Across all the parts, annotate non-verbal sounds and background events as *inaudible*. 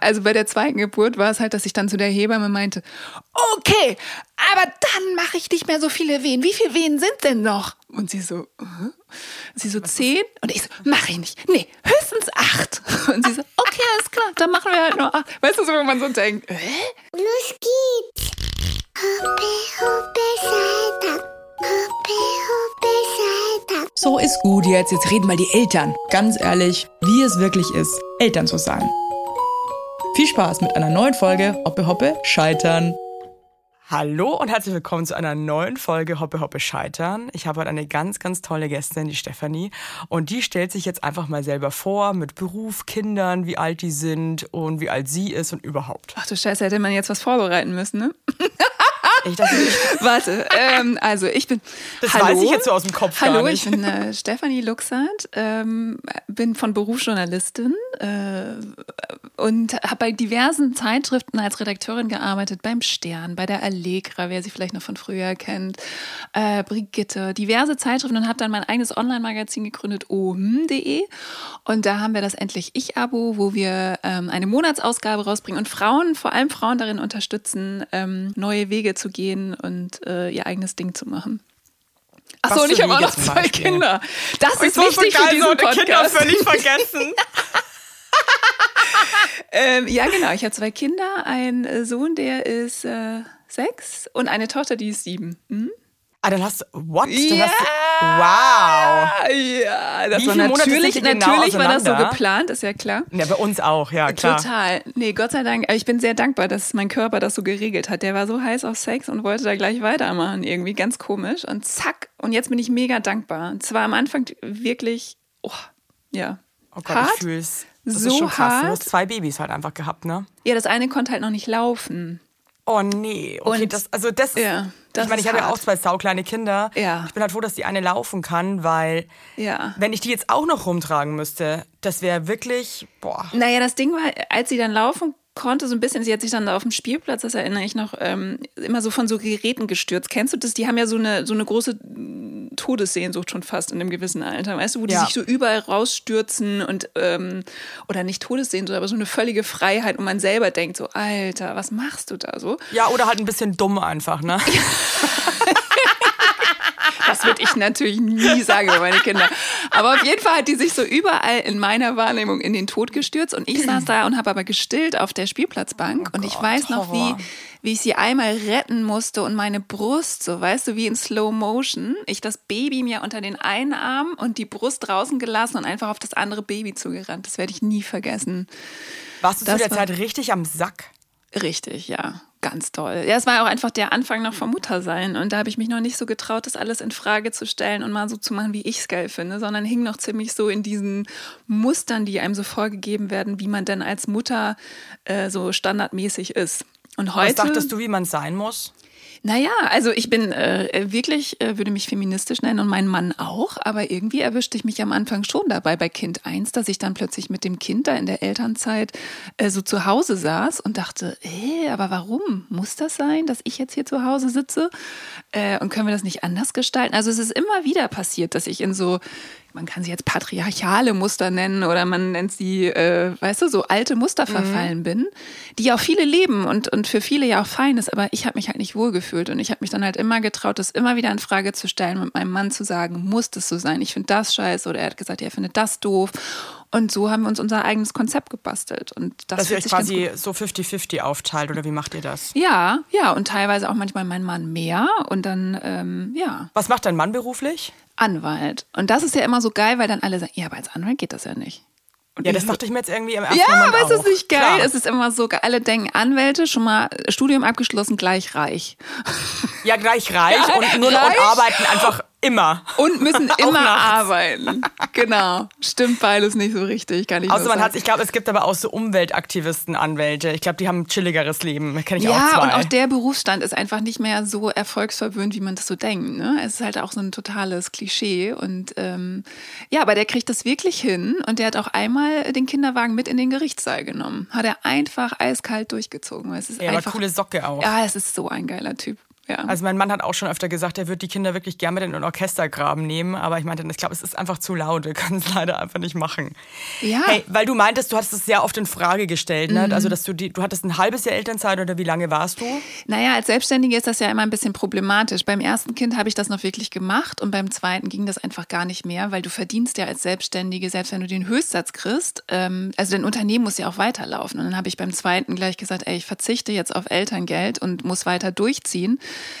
Also bei der zweiten Geburt war es halt, dass ich dann zu der Hebamme meinte, okay, aber dann mache ich nicht mehr so viele Wehen. Wie viele Wehen sind denn noch? Und sie so, uh? sie so zehn und ich so, mache ich nicht. Nee, höchstens acht. *laughs* Und sie so, okay, alles klar, dann machen wir halt nur acht. Weißt du, so, wo man so denkt, äh? Los geht's. Hoppe, hoppe, Saltag. So ist gut jetzt. Jetzt reden mal die Eltern. Ganz ehrlich, wie es wirklich ist, Eltern zu sein. Viel Spaß mit einer neuen Folge Hoppe Hoppe Scheitern. Hallo und herzlich willkommen zu einer neuen Folge Hoppe Hoppe Scheitern. Ich habe heute eine ganz, ganz tolle Gästin, die Stefanie. Und die stellt sich jetzt einfach mal selber vor mit Beruf, Kindern, wie alt die sind und wie alt sie ist und überhaupt. Ach du Scheiße, hätte man jetzt was vorbereiten müssen, ne? *laughs* Ich dachte, *laughs* Warte, ähm, also ich bin. das Hallo? weiß ich jetzt so aus dem Kopf Hallo, ich bin äh, Stefanie Luxert, ähm, bin von Beruf Journalistin äh, und habe bei diversen Zeitschriften als Redakteurin gearbeitet, beim Stern, bei der Allegra, wer sie vielleicht noch von früher kennt, äh, Brigitte, diverse Zeitschriften und habe dann mein eigenes Online-Magazin gegründet, ohm.de und da haben wir das Endlich Ich-Abo, wo wir ähm, eine Monatsausgabe rausbringen und Frauen, vor allem Frauen darin unterstützen, ähm, neue Wege zu gehen und äh, ihr eigenes Ding zu machen. Achso, und ich für habe auch noch zwei Beispiel? Kinder. Das ist so, wichtig für geil, diesen so die Kinder Podcast. völlig *laughs* vergessen. Ähm, ja, genau. Ich habe zwei Kinder. Ein äh, Sohn, der ist äh, sechs und eine Tochter, die ist sieben. Hm? Ah, dann hast du, what? Dann Ja. hast du, wow. Ja, das Wie war natürlich, genau natürlich war das so geplant, ist ja klar. Ja, bei uns auch, ja, klar. Total. Nee, Gott sei Dank. Ich bin sehr dankbar, dass mein Körper das so geregelt hat. Der war so heiß auf Sex und wollte da gleich weitermachen. Irgendwie ganz komisch. Und zack. Und jetzt bin ich mega dankbar. Und zwar am Anfang wirklich, oh, ja. Oh Gott, hart. ich fühl's. Das So ist schon krass. Du hart. hast zwei Babys halt einfach gehabt, ne? Ja, das eine konnte halt noch nicht laufen. Oh nee, okay, Und- das, also das, Ja, das ich meine, ich habe ja auch zwei saukleine Kinder. Ja. Ich bin halt froh, dass die eine laufen kann, weil Ja. wenn ich die jetzt auch noch rumtragen müsste, das wäre wirklich, boah. Naja, das Ding war, als sie dann laufen konnte, so ein bisschen, sie hat sich dann auf dem Spielplatz, das erinnere ich noch, ähm, immer so von so Geräten gestürzt. Kennst du das? Die haben ja so eine, so eine große Todessehnsucht schon fast in einem gewissen Alter, weißt du, wo die Ja. sich so überall rausstürzen und, ähm, oder nicht Todessehnsucht, aber so eine völlige Freiheit und man selber denkt so, Alter, was machst du da so? Ja, oder halt ein bisschen dumm einfach, ne? *laughs* Das würde ich natürlich nie sagen über meine Kinder. Aber auf jeden Fall hat die sich so überall in meiner Wahrnehmung in den Tod gestürzt. Und ich saß da und habe aber gestillt auf der Spielplatzbank. und ich weiß noch, wie, Horror. wie ich sie einmal retten musste und meine Brust, so weißt du, wie in Slow Motion, ich das Baby mir unter den einen Arm und die Brust draußen gelassen und einfach auf das andere Baby zugerannt. Das werde ich nie vergessen. Warst du zu der war- Zeit richtig am Sack? Richtig, ja. Ganz toll. Ja, es war auch einfach der Anfang noch vom Muttersein. Und da habe ich mich noch nicht so getraut, das alles in Frage zu stellen und mal so zu machen, wie ich es geil finde, sondern hing noch ziemlich so in diesen Mustern, die einem so vorgegeben werden, wie man denn als Mutter äh, so standardmäßig ist. Und heute. Was dachtest du, wie man sein muss? Naja, also ich bin äh, wirklich, äh, würde mich feministisch nennen und mein Mann auch, aber irgendwie erwischte ich mich am Anfang schon dabei bei Kind 1, dass ich dann plötzlich mit dem Kind da in der Elternzeit äh, so zu Hause saß und dachte, äh, aber warum muss das sein, dass ich jetzt hier zu Hause sitze? Äh, und können wir das nicht anders gestalten? Also es ist immer wieder passiert, dass ich in so man kann sie jetzt patriarchale Muster nennen oder man nennt sie, äh, weißt du, so alte Muster verfallen bin, die auch viele leben und, und für viele ja auch fein ist, aber ich habe mich halt nicht wohlgefühlt und ich habe mich dann halt immer getraut, das immer wieder in Frage zu stellen, mit meinem Mann zu sagen, muss das so sein, ich finde das scheiße. Oder er hat gesagt, er findet das doof. Und so haben wir uns unser eigenes Konzept gebastelt. Und das Dass ihr euch quasi so 50-50 aufteilt oder wie macht ihr das? ja, ja, und teilweise auch manchmal mein Mann mehr. Und dann, ähm, ja, Was macht dein Mann beruflich? Anwalt. Und das ist ja immer so geil, weil dann alle sagen, ja, aber als Anwalt geht das ja nicht. Und Ja, das dachte ich mir jetzt irgendwie im ersten ja, Moment aber auch. ist es nicht geil? Klar. Es ist immer so, alle denken, Anwälte, schon mal Studium abgeschlossen, gleich reich. Ja, gleich reich *laughs* Ja, und nur reich. und arbeiten einfach immer. Und müssen *laughs* immer arbeiten. Genau. Stimmt beides nicht so richtig, kann ich Außer man hat, ich glaube, es gibt aber auch so Umweltaktivisten, Anwälte. Ich glaube, die haben ein chilligeres Leben. Kenne ich auch ja, zwei. und auch der Berufsstand ist einfach nicht mehr so erfolgsverwöhnt, wie man das so denkt. Ne? Es ist halt auch so ein totales Klischee. Und ähm, ja, aber der kriegt das wirklich hin. Und der hat auch einmal den Kinderwagen mit in den Gerichtssaal genommen. Hat er einfach eiskalt durchgezogen. Es ist ja, aber einfach, coole Socke auch. Ja, es ist so ein geiler Typ. Ja. Also mein Mann hat auch schon öfter gesagt, er würde die Kinder wirklich gerne mit in den Orchestergraben nehmen, aber ich meinte, ich glaube, es ist einfach zu laut, wir können es *laughs* leider einfach nicht machen. Ja. Hey, weil du meintest, du hattest es sehr oft in Frage gestellt, ne? Also dass du die, du hattest ein halbes Jahr Elternzeit oder wie lange warst du? Naja, als Selbstständige ist das ja immer ein bisschen problematisch. Beim ersten Kind habe ich das noch wirklich gemacht und beim zweiten ging das einfach gar nicht mehr, weil du verdienst ja als Selbstständige, selbst wenn du den Höchstsatz kriegst, ähm, also dein Unternehmen muss ja auch weiterlaufen. Und dann habe ich beim zweiten gleich gesagt, ey, ich verzichte jetzt auf Elterngeld und muss weiter durchziehen,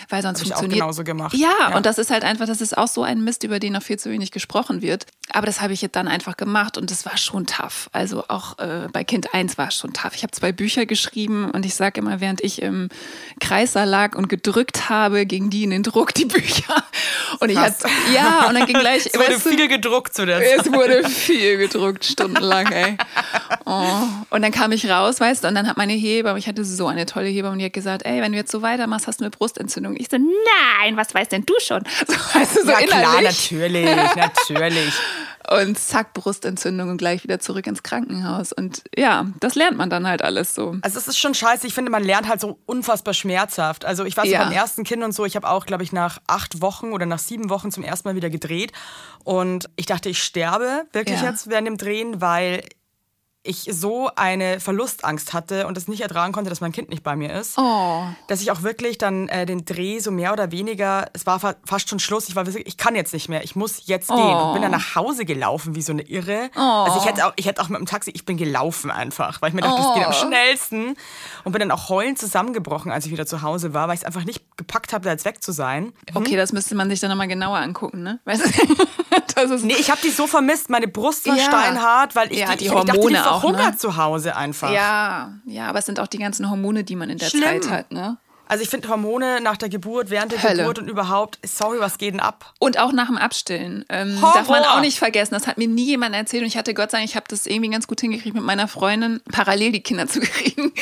weil sonst Hab ich auch funktioniert. genauso gemacht. Ja, Ja. und das ist halt einfach, das ist auch so ein Mist, über den noch viel zu wenig gesprochen wird. Aber das habe ich jetzt dann einfach gemacht und das war schon tough. Also auch äh, bei Kind 1 war es schon tough. Ich habe zwei Bücher geschrieben und ich sage immer, während ich im Kreissaal lag und gedrückt habe, ging die in den Druck, die Bücher. Und ich Krass. hatte, ja, und dann ging gleich, *laughs* Es wurde weißt du, viel gedruckt zu der Zeit. es wurde *laughs* viel gedruckt, stundenlang, ey. Oh. Und dann kam ich raus, weißt du, und dann hat meine Hebamme, ich hatte so eine tolle Hebamme, die hat gesagt, ey, wenn du jetzt so weitermachst, hast du eine Brustentzündung. Ich so, nein, was weißt denn du schon? *laughs* So, weißt du, so ja klar, innerlich. natürlich, *laughs* natürlich. Und zack, Brustentzündung und gleich wieder zurück ins Krankenhaus. Und ja, das lernt man dann halt alles so. Also es ist schon scheiße. Ich finde, man lernt halt so unfassbar schmerzhaft. Also ich weiß Ja. beim ersten Kind und so, ich habe auch, glaube ich, nach acht Wochen oder nach sieben Wochen zum ersten Mal wieder gedreht. Und ich dachte, ich sterbe wirklich Ja. jetzt während dem Drehen, weil ich so eine Verlustangst hatte und es nicht ertragen konnte, dass mein Kind nicht bei mir ist. Oh. Dass ich auch wirklich dann äh, den Dreh so mehr oder weniger, es war fa fast schon Schluss, ich war wirklich, ich kann jetzt nicht mehr, ich muss jetzt gehen. Oh. Und bin dann nach Hause gelaufen wie so eine Irre. Also ich hätte auch, ich hätte auch mit dem Taxi, ich bin gelaufen einfach, weil ich mir dachte, das geht am Oh. schnellsten. Und bin dann auch heulend zusammengebrochen, als ich wieder zu Hause war, weil ich es einfach nicht gepackt habe, da jetzt weg zu sein. Okay, das müsste man sich dann nochmal genauer angucken, ne? Weißt du? *laughs* Nee, ich habe die so vermisst, meine Brust war Ja. steinhart, weil ich, Ja, die, die ich, ich dachte, die Hormone auch, ne? zu Hause einfach. Ja, ja, aber es sind auch die ganzen Hormone, die man in der Schlimm. Zeit hat, ne? Also ich finde Hormone nach der Geburt, während der Hölle. Geburt und überhaupt, sorry, was geht denn ab? Und auch nach dem Abstillen. Ähm, darf man auch nicht vergessen. Das hat mir nie jemand erzählt. Und ich hatte Gott sei Dank, ich habe das irgendwie ganz gut hingekriegt, mit meiner Freundin parallel die Kinder *laughs* zu kriegen.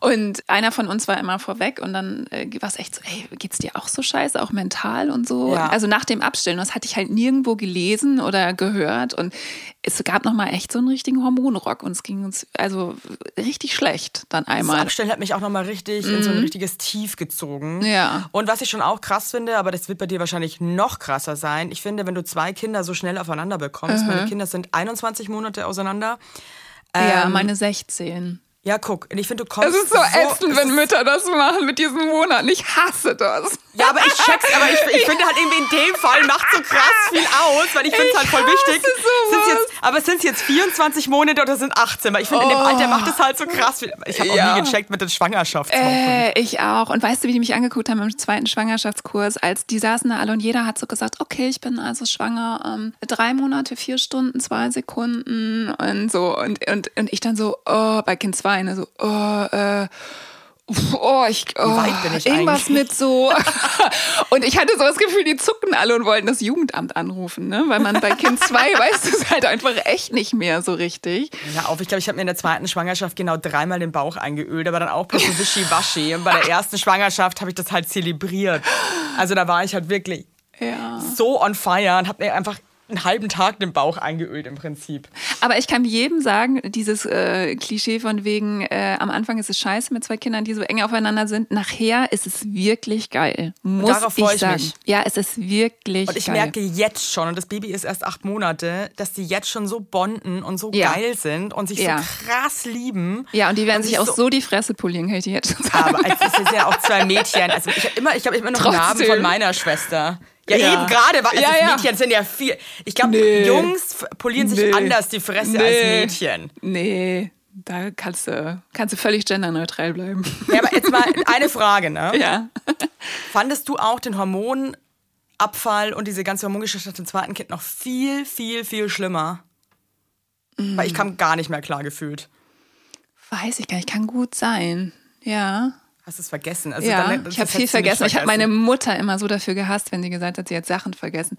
Und einer von uns war immer vorweg. Und dann äh, war es echt so, ey, geht's dir auch so scheiße, auch mental und so? Ja. Also nach dem Abstillen. Das hatte ich halt nirgendwo gelesen oder gehört. Und es gab nochmal echt so einen richtigen Hormonrock. Und es ging uns also richtig schlecht dann Das einmal. Abstellen hat mich auch nochmal richtig in so ein richtiges Tief gezogen. Mhm. Ja. Und was ich schon auch krass finde, aber das wird bei dir wahrscheinlich noch krasser sein. Ich finde, wenn du zwei Kinder so schnell aufeinander bekommst, meine Kinder sind 21 Monate auseinander. ja, Ähm, meine 16. Ja, guck, ich finde, du kommst. Es ist so ätzend, es wenn Mütter das machen mit diesen Monaten. Ich hasse das. Ja, aber ich check's, aber ich, ich finde halt irgendwie in dem Fall macht so krass viel aus, weil ich finde es halt voll wichtig. sowas. Aber sind es jetzt 24 Monate oder sind 18? Weil ich finde, in dem Alter macht es halt so krass viel. Ich habe auch Oh. Ja. nie gecheckt mit den Schwangerschaftswochen. Äh, ich auch. Und weißt du, wie die mich angeguckt haben im zweiten Schwangerschaftskurs, als die saßen da alle und jeder hat so gesagt, okay, ich bin also schwanger, ähm, drei Monate, vier Stunden, zwei Sekunden und so. Und, und, und ich dann so, oh, bei Kind zwei, ne, so, oh, äh, Oh, ich, oh, weit bin ich irgendwas mit so. *laughs* und ich hatte so das Gefühl, die zuckten alle und wollten das Jugendamt anrufen, ne? Weil man bei Kind *laughs* zwei weiß es halt einfach echt nicht mehr so richtig. Ja, auf. Ich glaube, ich habe mir in der zweiten Schwangerschaft genau dreimal den Bauch eingeölt, aber dann auch bloß so wischiwaschi. Und bei der ersten Schwangerschaft habe ich das halt zelebriert. Also da war ich halt wirklich Ja. so on fire und habe mir einfach einen halben Tag den Bauch eingeölt im Prinzip. Aber ich kann jedem sagen, dieses äh, Klischee von wegen, äh, am Anfang ist es scheiße mit zwei Kindern, die so eng aufeinander sind. Nachher ist es wirklich geil. Muss darauf freu ich ich sagen. mich. Ja, es ist wirklich Und ich geil. merke jetzt schon, und das Baby ist erst acht Monate, dass die jetzt schon so bonden und so Ja. geil sind und sich Ja. so krass lieben. ja, und die werden und sich auch so die Fresse polieren, kann ich jetzt schon sagen. Aber *laughs* es sind ja auch zwei Mädchen. Also ich habe immer, ich habe immer noch einen Namen Trotzdem. von meiner Schwester. Ja, Ja. eben gerade, weil Ja, ja. Mädchen sind ja viel. Ich glaube, Nee. Jungs polieren sich Nee. anders die Fresse als Nee. Mädchen. Nee, da kannst du, kannst du völlig genderneutral bleiben. Ja, aber jetzt mal eine Frage, ne? *laughs* ja. Fandest du auch den Hormonabfall und diese ganze Hormongeschichte dem zweiten Kind noch viel, viel, viel schlimmer? Weil ich kam gar nicht mehr klar gefühlt. Weiß ich gar nicht, kann gut sein. Ja. Hast du es vergessen? Also Ja, dann- ich habe viel vergessen. Ich habe meine Mutter immer so dafür gehasst, wenn sie gesagt hat, sie hat Sachen vergessen.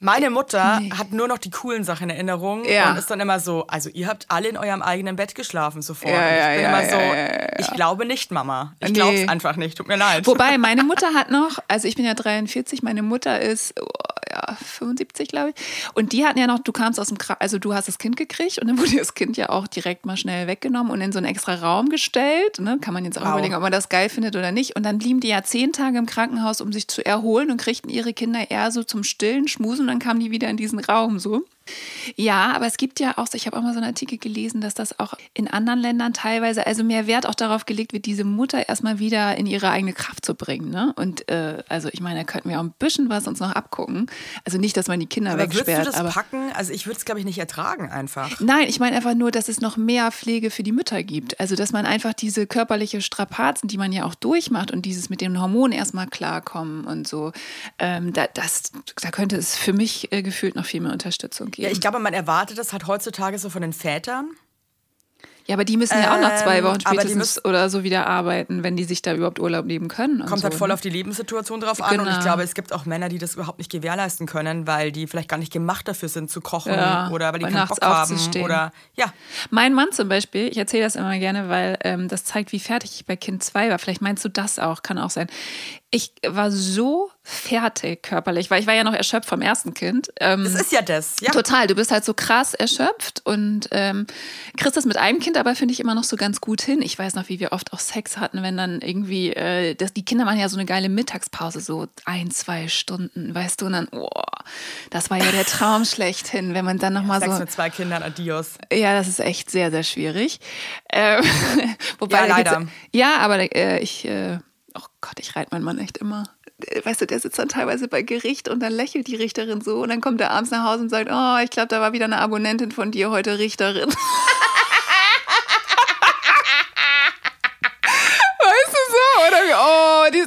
Meine Mutter hat nur noch die coolen Sachen in Erinnerung Ja. und ist dann immer so, also ihr habt alle in eurem eigenen Bett geschlafen sofort. Ja, Und ich ja, bin ja, immer ja, so, ja, ja, ich glaube nicht, Mama. Ich Nee. glaub's einfach nicht. Tut mir leid. Wobei, meine Mutter hat noch, also ich bin ja 43, meine Mutter ist, ja, 75, glaube ich. Und die hatten ja noch, du kamst aus dem, Kra also du hast das Kind gekriegt und dann wurde das Kind ja auch direkt mal schnell weggenommen und in so einen extra Raum gestellt. Ne? Kann man jetzt auch Wow. überlegen, ob man das geil findet oder nicht. Und dann blieben die ja zehn Tage im Krankenhaus, um sich zu erholen und kriegten ihre Kinder eher so zum stillen Schmusen und dann kamen die wieder in diesen Raum so. Ja, aber es gibt ja auch, ich habe auch mal so einen Artikel gelesen, dass das auch in anderen Ländern teilweise, also mehr Wert auch darauf gelegt wird, diese Mutter erstmal wieder in ihre eigene Kraft zu bringen. Ne? Und äh, also ich meine, da könnten wir auch ein bisschen was uns noch abgucken. Also nicht, dass man die Kinder Aber würdest wegsperrt. du das aber packen? Also ich würde es, glaube ich, nicht ertragen einfach. Nein, ich meine einfach nur, dass es noch mehr Pflege für die Mütter gibt. Also, dass man einfach diese körperliche Strapazen, die man ja auch durchmacht und dieses mit den Hormonen erstmal klarkommen und so, ähm, da, das, da könnte es für mich äh, gefühlt noch viel mehr Unterstützung geben. Ja, ich glaube, man erwartet das halt heutzutage so von den Vätern. Ja, aber die müssen ja auch nach zwei Ähm, Wochen spätestens oder so wieder arbeiten, wenn die sich da überhaupt Urlaub nehmen können. Kommt so, halt voll ne? auf die Lebenssituation drauf an. Und Genau. ich glaube, es gibt auch Männer, die das überhaupt nicht gewährleisten können, weil die vielleicht gar nicht gemacht dafür sind zu kochen Ja, oder weil die keinen nachts Bock haben. aufzustehen. Oder ja, Mein Mann zum Beispiel, ich erzähle das immer gerne, weil ähm, das zeigt, wie fertig ich bei Kind 2 war. Vielleicht meinst du das auch, kann auch sein. Ich war so fertig körperlich, weil ich war ja noch erschöpft vom ersten Kind. Ähm, das ist ja das. Ja. Total, du bist halt so krass erschöpft und ähm, kriegst das mit einem Kind aber finde ich immer noch so ganz gut hin. Ich weiß noch, wie wir oft auch Sex hatten, wenn dann irgendwie, äh, das, die Kinder machen ja so eine geile Mittagspause, so ein, zwei Stunden, weißt du, und dann, oh, das war ja der *laughs* Traum schlechthin, wenn man dann nochmal Sex so. mit zwei Kindern, adios. Ja, das ist echt sehr, sehr schwierig. Ähm, *laughs* wobei Ja, leider. Ja, aber äh, ich, äh, oh Gott, ich reite meinen Mann echt immer. Äh, Weißt du, der sitzt dann teilweise bei Gericht und dann lächelt die Richterin so und dann kommt er abends nach Hause und sagt, oh, ich glaube, da war wieder eine Abonnentin von dir heute Richterin. *laughs*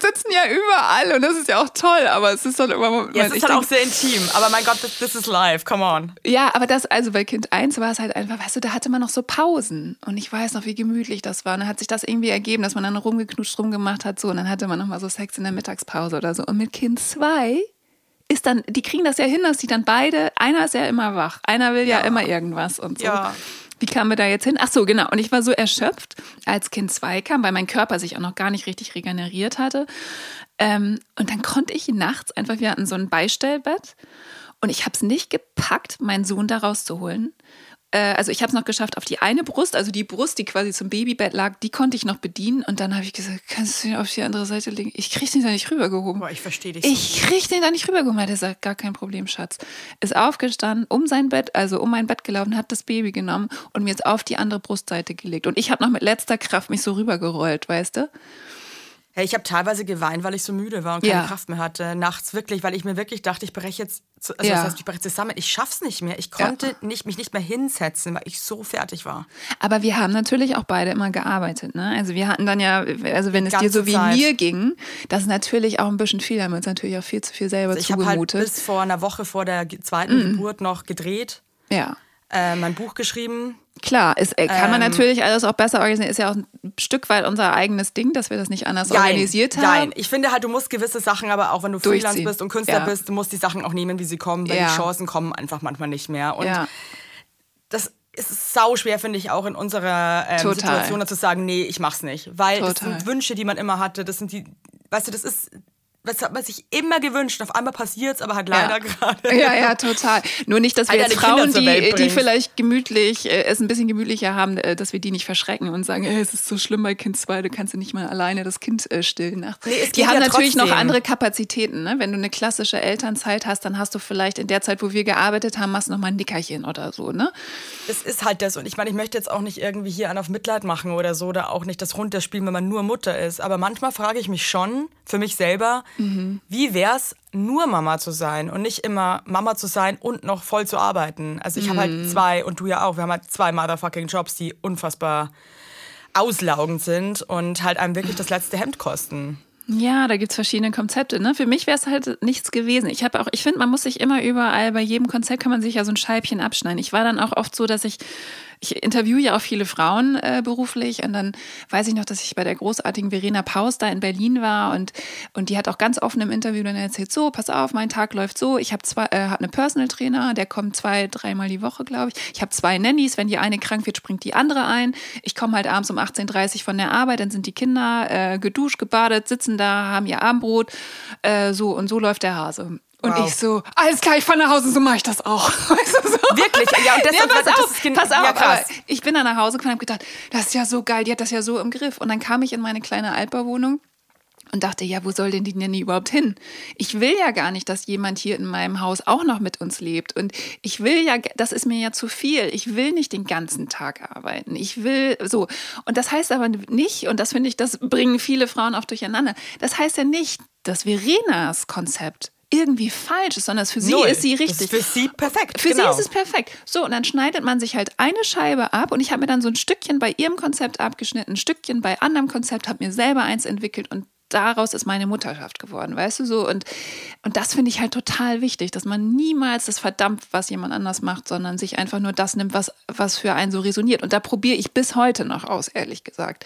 sitzen ja überall und das ist ja auch toll, aber es ist dann immer. Ja, es ist halt auch sehr intim. Aber mein Gott, this, this is live. Come on. ja, aber das, also bei Kind 1 war es halt einfach, weißt du, da hatte man noch so Pausen. Und ich weiß noch, wie gemütlich das war. Und dann hat sich das irgendwie ergeben, dass man dann rumgeknutscht rumgemacht hat, so. Und dann hatte man nochmal so Sex in der Mittagspause oder so. Und mit Kind 2 ist dann, die kriegen das ja hin, dass die dann beide, einer ist ja immer wach, einer will ja, immer irgendwas und so. Ja. Wie kamen wir da jetzt hin? Ach so, genau. Und ich war so erschöpft, als Kind 2 kam, weil mein Körper sich auch noch gar nicht richtig regeneriert hatte. Ähm, und dann konnte ich nachts einfach, wir hatten so ein Beistellbett und ich habe es nicht gepackt, meinen Sohn da rauszuholen. Äh, also ich habe es noch geschafft auf die eine Brust, also die Brust, die quasi zum Babybett lag, die konnte ich noch bedienen. Und dann habe ich gesagt, kannst du ihn auf die andere Seite legen? Ich kriege den da nicht rübergehoben. Boah, ich verstehe dich. Ich krieg den da nicht rübergehoben. Hat er gesagt, gar kein Problem, Schatz. Ist aufgestanden, um sein Bett, also um mein Bett gelaufen, hat das Baby genommen und mir jetzt auf die andere Brustseite gelegt. Und ich habe noch mit letzter Kraft mich so rübergerollt, weißt du? Hey, ich habe teilweise geweint, weil ich so müde war und keine Ja. Kraft mehr hatte. Nachts wirklich, weil ich mir wirklich dachte, ich breche jetzt, zu, also Ja. das heißt, ich breche zusammen. Ich schaff's nicht mehr. Ich konnte nicht, mich nicht mehr hinsetzen, weil ich so fertig war. Aber wir haben natürlich auch beide immer gearbeitet. Ne? Also wir hatten dann ja, also wenn es dir so wie Zeit. mir ging, das ist natürlich auch ein bisschen viel, haben wir uns natürlich auch viel zu viel selber Also ich habe halt zugemutet. bis vor einer Woche vor der zweiten Mhm. Geburt noch gedreht, ja. Äh, mein Buch geschrieben. Klar, ist, äh, kann man Ähm, natürlich alles auch besser organisieren. Ist ja auch ein Stück weit unser eigenes Ding, dass wir das nicht anders organisiert haben. Nein, ich finde halt, du musst gewisse Sachen, aber auch wenn du Freelance bist und Künstler Ja. bist, du musst die Sachen auch nehmen, wie sie kommen, weil Ja. die Chancen kommen einfach manchmal nicht mehr. Und ja. das ist sau schwer, finde ich, auch in unserer ähm. Situation zu sagen, nee, ich mach's nicht. Weil das Total. sind Wünsche, die man immer hatte. Das sind die, weißt du, das ist, was hat man sich immer gewünscht. Auf einmal passiert's, aber halt leider gerade. Ja, ja, total. Nur nicht, dass wir jetzt Frauen, die, die vielleicht gemütlich, äh, es ein bisschen gemütlicher haben, äh, dass wir die nicht verschrecken und sagen, äh, es ist so schlimm bei Kind 2, du kannst ja nicht mal alleine das Kind äh, stillen nachts. Nee, es die haben ja natürlich noch trotzdem. andere Kapazitäten. Ne? Wenn du eine klassische Elternzeit hast, dann hast du vielleicht in der Zeit, wo wir gearbeitet haben, machst du noch mal ein Nickerchen oder so. Ne? Das ist halt das. Und ich meine, ich möchte jetzt auch nicht irgendwie hier einen auf Mitleid machen oder so, oder auch nicht das runterspielen, wenn man nur Mutter ist. Aber manchmal frage ich mich schon, für mich selber, wie wär's, nur Mama zu sein und nicht immer Mama zu sein und noch voll zu arbeiten. Also ich habe halt zwei, und du ja auch, wir haben halt zwei motherfucking Jobs, die unfassbar auslaugend sind und halt einem wirklich das letzte Hemd kosten. Ja, da gibt's verschiedene Konzepte. Ne? Für mich wäre es halt nichts gewesen. Ich habe auch, ich finde, man muss sich immer überall, bei jedem Konzept kann man sich ja so ein Scheibchen abschneiden. Ich war dann auch oft so, dass ich, ich interviewe ja auch viele Frauen äh, beruflich und dann weiß ich noch, dass ich bei der großartigen Verena Paus da in Berlin war und, und die hat auch ganz offen im Interview dann erzählt, so, pass auf, mein Tag läuft so, ich habe zwei, äh, hab eine Personal Trainer, der kommt zwei, dreimal die Woche, glaube ich. Ich habe zwei Nannies, wenn die eine krank wird, springt die andere ein. Ich komme halt abends um 18.30 Uhr von der Arbeit, dann sind die Kinder äh, geduscht, gebadet, sitzen da, haben ihr Abendbrot, äh, so und so läuft der Hase. Und Wow. ich so, alles klar, ich fahre nach Hause, so mache ich das auch. *laughs* Weißt du, so. Wirklich? Ja, und deshalb- pass das auf, ist gen- pass ja, auf. krass. aber ich bin dann nach Hause gekommen und habe gedacht, das ist ja so geil, die hat das ja so im Griff. Und dann kam ich in meine kleine Altbauwohnung und dachte, ja, wo soll denn die Nanny überhaupt hin? Ich will ja gar nicht, dass jemand hier in meinem Haus auch noch mit uns lebt. Und ich will ja, das ist mir ja zu viel. Ich will nicht den ganzen Tag arbeiten. Ich will so. Und das heißt aber nicht, und das finde ich, das bringen viele Frauen oft durcheinander. Das heißt ja nicht, dass Verenas Konzept irgendwie falsch ist, sondern für sie Null. ist sie richtig. ist für sie perfekt, Für genau. sie ist es perfekt. So, und dann schneidet man sich halt eine Scheibe ab und ich habe mir dann so ein Stückchen bei ihrem Konzept abgeschnitten, ein Stückchen bei anderem Konzept, habe mir selber eins entwickelt und daraus ist meine Mutterschaft geworden, weißt du so? Und, und das finde ich halt total wichtig, dass man niemals das verdampft, was jemand anders macht, sondern sich einfach nur das nimmt, was, was für einen so resoniert. Und da probiere ich bis heute noch aus, ehrlich gesagt.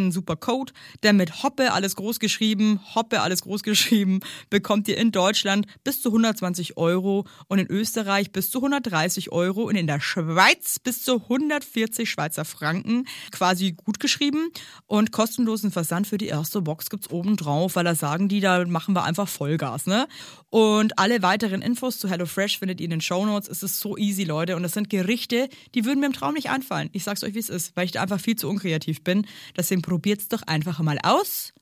einen super Code, der mit Hoppe, alles groß geschrieben, Hoppe, alles groß *laughs* geschrieben, bekommt ihr in Deutschland bis zu 120 Euro und in Österreich bis zu 130 Euro und in der Schweiz bis zu 140 Schweizer Franken, quasi gut geschrieben und kostenlosen Versand für die erste Box gibt's oben drauf, weil da sagen die, da machen wir einfach Vollgas, ne? Und alle weiteren Infos zu HelloFresh findet ihr in den Shownotes. Es ist so easy, Leute. Und das sind Gerichte, die würden mir im Traum nicht einfallen. Ich sag's euch, wie es ist, weil ich da einfach viel zu unkreativ bin. Deswegen probiert's doch einfach mal aus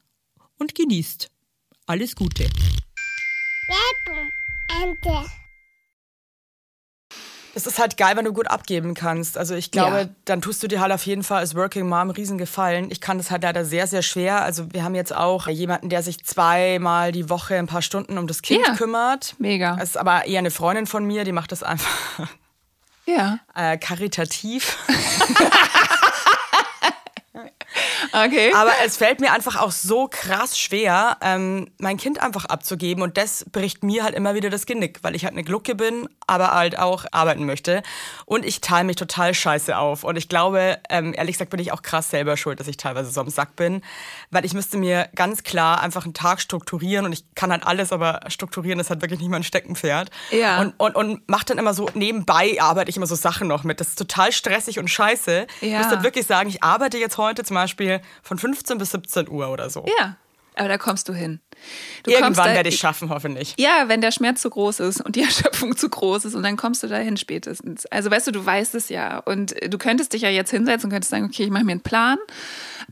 und genießt. Alles Gute. Werbung. Ende. Es ist halt geil, wenn du gut abgeben kannst. Also ich glaube, Ja. dann tust du dir halt auf jeden Fall als Working Mom riesen Gefallen. Ich kann das halt leider sehr, sehr schwer. Also wir haben jetzt auch jemanden, der sich zweimal die Woche ein paar Stunden um das Kind Ja. kümmert. Mega. Das ist aber eher eine Freundin von mir, die macht das einfach Ja. *laughs* äh, karitativ. *laughs* Okay. Aber es fällt mir einfach auch so krass schwer, ähm, mein Kind einfach abzugeben. Und das bricht mir halt immer wieder das Genick, weil ich halt eine Glucke bin, aber halt auch arbeiten möchte. Und ich teile mich total scheiße auf. Und ich glaube, ähm, ehrlich gesagt, bin ich auch krass selber schuld, dass ich teilweise so am Sack bin. Weil ich müsste mir ganz klar einfach einen Tag strukturieren. Und ich kann halt alles, aber strukturieren ist halt wirklich nicht mein Steckenpferd. Ja. Und, und, und mach dann immer so, nebenbei arbeite ich immer so Sachen noch mit. Das ist total stressig und scheiße. Ich Ja. muss dann wirklich sagen, ich arbeite jetzt heute zum Beispiel von 15 bis 17 Uhr oder so. Ja, aber da kommst du hin. Du Irgendwann da- werde ich schaffen, hoffentlich. Ja, wenn der Schmerz zu groß ist und die *laughs* Erschöpfung zu groß ist und dann kommst du dahin spätestens. Also weißt du, du weißt es ja und du könntest dich ja jetzt hinsetzen und könntest sagen, okay, ich mache mir einen Plan,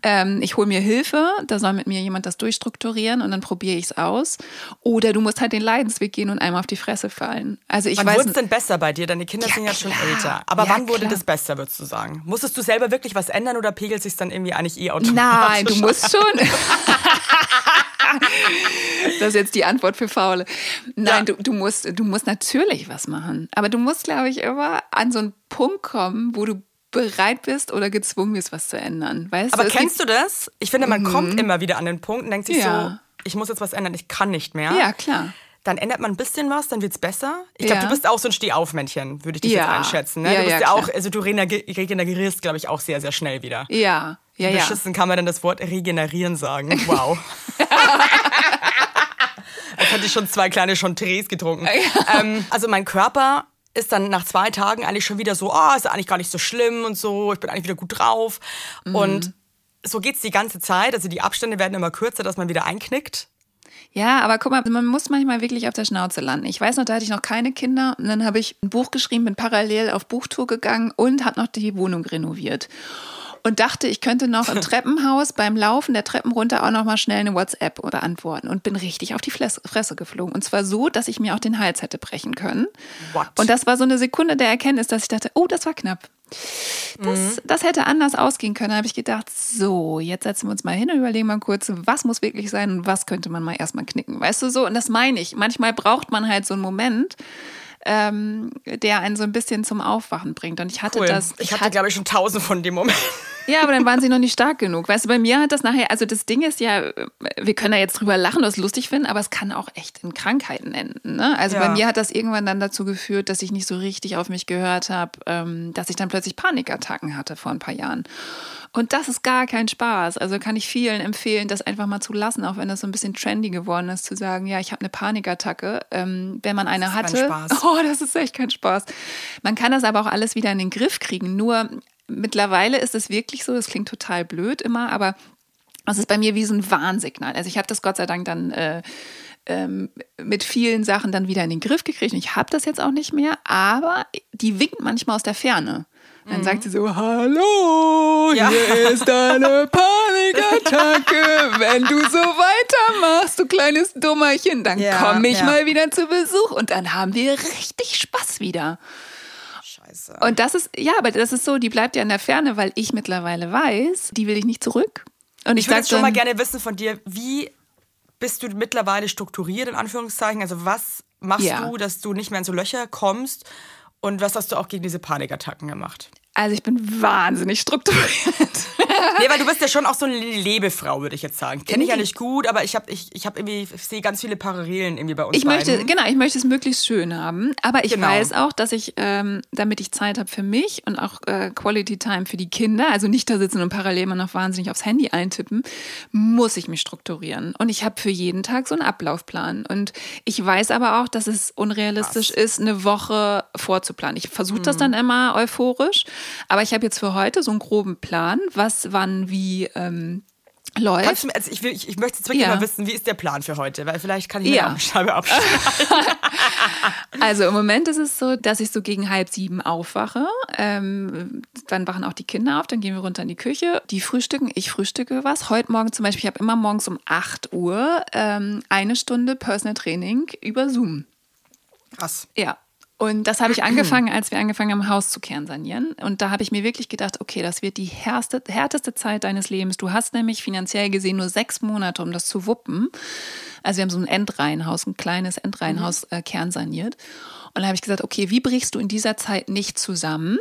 ähm, ich hole mir Hilfe, da soll mit mir jemand das durchstrukturieren und dann probiere ich es aus. Oder du musst halt den Leidensweg gehen und einmal auf die Fresse fallen. Also ich Wann weiß wurde es denn besser bei dir? Deine Kinder Ja, sind ja schon klar. älter. Aber Ja, wann wurde klar. das besser, würdest du sagen? Musstest du selber wirklich was ändern oder pegelt sich dann irgendwie eigentlich eh automatisch? Nein, du musst schon. *laughs* *laughs* *laughs* das ist jetzt die Antwort für Faule. Nein, Ja. du, du, musst, du musst natürlich was machen. Aber du musst, glaube ich, immer an so einen Punkt kommen, wo du bereit bist oder gezwungen bist, was zu ändern. Weißt Aber du, es kennst du das? Ich finde, man kommt immer wieder an den Punkt und denkt sich Mhm. Ja. so, ich muss jetzt was ändern, ich kann nicht mehr. Ja, klar. Dann ändert man ein bisschen was, dann wird's besser. Ich glaube, Ja. du bist auch so ein Stehaufmännchen, würde ich dich Ja. jetzt einschätzen. Ne? Ja, du bist ja, auch, also du regener- regenerierst, glaube ich, auch sehr, sehr schnell wieder. Ja, ja, ja. Beschissen kann man dann das Wort regenerieren sagen. *laughs* Wow. Als hätte ich schon zwei kleine Chantres getrunken. Ähm, also mein Körper ist dann nach zwei Tagen eigentlich schon wieder so, oh, ist eigentlich gar nicht so schlimm und so, ich bin eigentlich wieder gut drauf. Mhm. Und so geht's die ganze Zeit. Also die Abstände werden immer kürzer, dass man wieder einknickt. Ja, aber guck mal, man muss manchmal wirklich auf der Schnauze landen. Ich weiß noch, da hatte ich noch keine Kinder und dann habe ich ein Buch geschrieben, bin parallel auf Buchtour gegangen und habe noch die Wohnung renoviert. Und dachte, ich könnte noch im *laughs* Treppenhaus beim Laufen der Treppen runter auch noch mal schnell eine WhatsApp oder antworten und bin richtig auf die Fresse geflogen. Und zwar so, dass ich mir auch den Hals hätte brechen können. What? Und das war so eine Sekunde der Erkenntnis, dass ich dachte, oh, das war knapp. Das, Mhm. das hätte anders ausgehen können. Da habe ich gedacht, so, jetzt setzen wir uns mal hin und überlegen mal kurz, was muss wirklich sein und was könnte man mal erstmal knicken. Weißt du so? Und das meine ich. Manchmal braucht man halt so einen Moment, ähm, der einen so ein bisschen zum Aufwachen bringt. Und ich hatte Cool. das. ich hatte, glaube ich, schon tausend von dem Moment. Ja, aber dann waren sie noch nicht stark genug. Weißt du, bei mir hat das nachher, also das Ding ist ja, wir können da jetzt drüber lachen, das lustig finden, aber es kann auch echt in Krankheiten enden. Ne? Also Ja. bei mir hat das irgendwann dann dazu geführt, dass ich nicht so richtig auf mich gehört habe, ähm, dass ich dann plötzlich Panikattacken hatte vor ein paar Jahren. Und das ist gar kein Spaß. Also kann ich vielen empfehlen, das einfach mal zu lassen, auch wenn das so ein bisschen trendy geworden ist, zu sagen, ja, ich habe eine Panikattacke. Ähm, wenn man eine ist kein hatte, Spaß. *laughs* oh, das ist echt kein Spaß. Man kann das aber auch alles wieder in den Griff kriegen. Nur mittlerweile ist es wirklich so, das klingt total blöd immer, aber das ist bei mir wie so ein Warnsignal. Also ich habe das Gott sei Dank dann äh, ähm, mit vielen Sachen dann wieder in den Griff gekriegt. Und ich habe das jetzt auch nicht mehr, aber die winkt manchmal aus der Ferne. Dann sagt sie so, hallo, Ja. hier ist deine *laughs* Panikattacke. Wenn du so weitermachst, du kleines Dummerchen, dann Ja, komme ich ja. mal wieder zu Besuch und dann haben wir richtig Spaß wieder. Scheiße. Und das ist, ja, aber das ist so, die bleibt ja in der Ferne, weil ich mittlerweile weiß, die will ich nicht zurück. Und ich, Ich würde jetzt schon mal gerne wissen von dir, wie bist du mittlerweile strukturiert, in Anführungszeichen? Also was machst Ja. du, dass du nicht mehr in so Löcher kommst? Und was hast du auch gegen diese Panikattacken gemacht? also ich bin wahnsinnig strukturiert. *laughs* *laughs* Nee, weil du bist ja schon auch so eine Lebefrau, würde ich jetzt sagen. Kenne ich ja Nee. nicht gut, aber ich habe ich, ich hab irgendwie, ich sehe ganz viele Parallelen irgendwie bei uns Ich möchte, beiden. genau, ich möchte es möglichst schön haben. Aber ich Genau. weiß auch, dass ich, ähm, damit ich Zeit habe für mich und auch äh, Quality Time für die Kinder, also nicht da sitzen und parallel mal noch wahnsinnig aufs Handy eintippen, muss ich mich strukturieren. Und ich habe für jeden Tag so einen Ablaufplan. Und ich weiß aber auch, dass es unrealistisch ist, eine Woche vorzuplanen. Ich versuche Mhm. das dann immer euphorisch, aber ich habe jetzt für heute so einen groben Plan, was wann wie ähm, läuft. Du, also ich, will, ich, ich möchte jetzt wirklich Ja. mal wissen, wie ist der Plan für heute? Weil vielleicht kann ich mir Ja. auch eine Scheibe abschneiden. *laughs* Also im Moment ist es so, dass ich so gegen halb sieben aufwache. Ähm, dann wachen auch die Kinder auf, dann gehen wir runter in die Küche. Die frühstücken, ich frühstücke was. Heute Morgen zum Beispiel, ich habe immer morgens um 8 Uhr ähm, eine Stunde Personal Training über Zoom. Krass. Ja. Und das habe ich *clears throat* angefangen, als wir angefangen haben, Haus zu kernsanieren. Und da habe ich mir wirklich gedacht, okay, das wird die härste, härteste Zeit deines Lebens. Du hast nämlich finanziell gesehen nur sechs Monate, um das zu wuppen. Also wir haben so ein Endreihenhaus, ein kleines Endreihenhaus äh, kernsaniert. Und da habe ich gesagt, okay, wie brichst du in dieser Zeit nicht zusammen?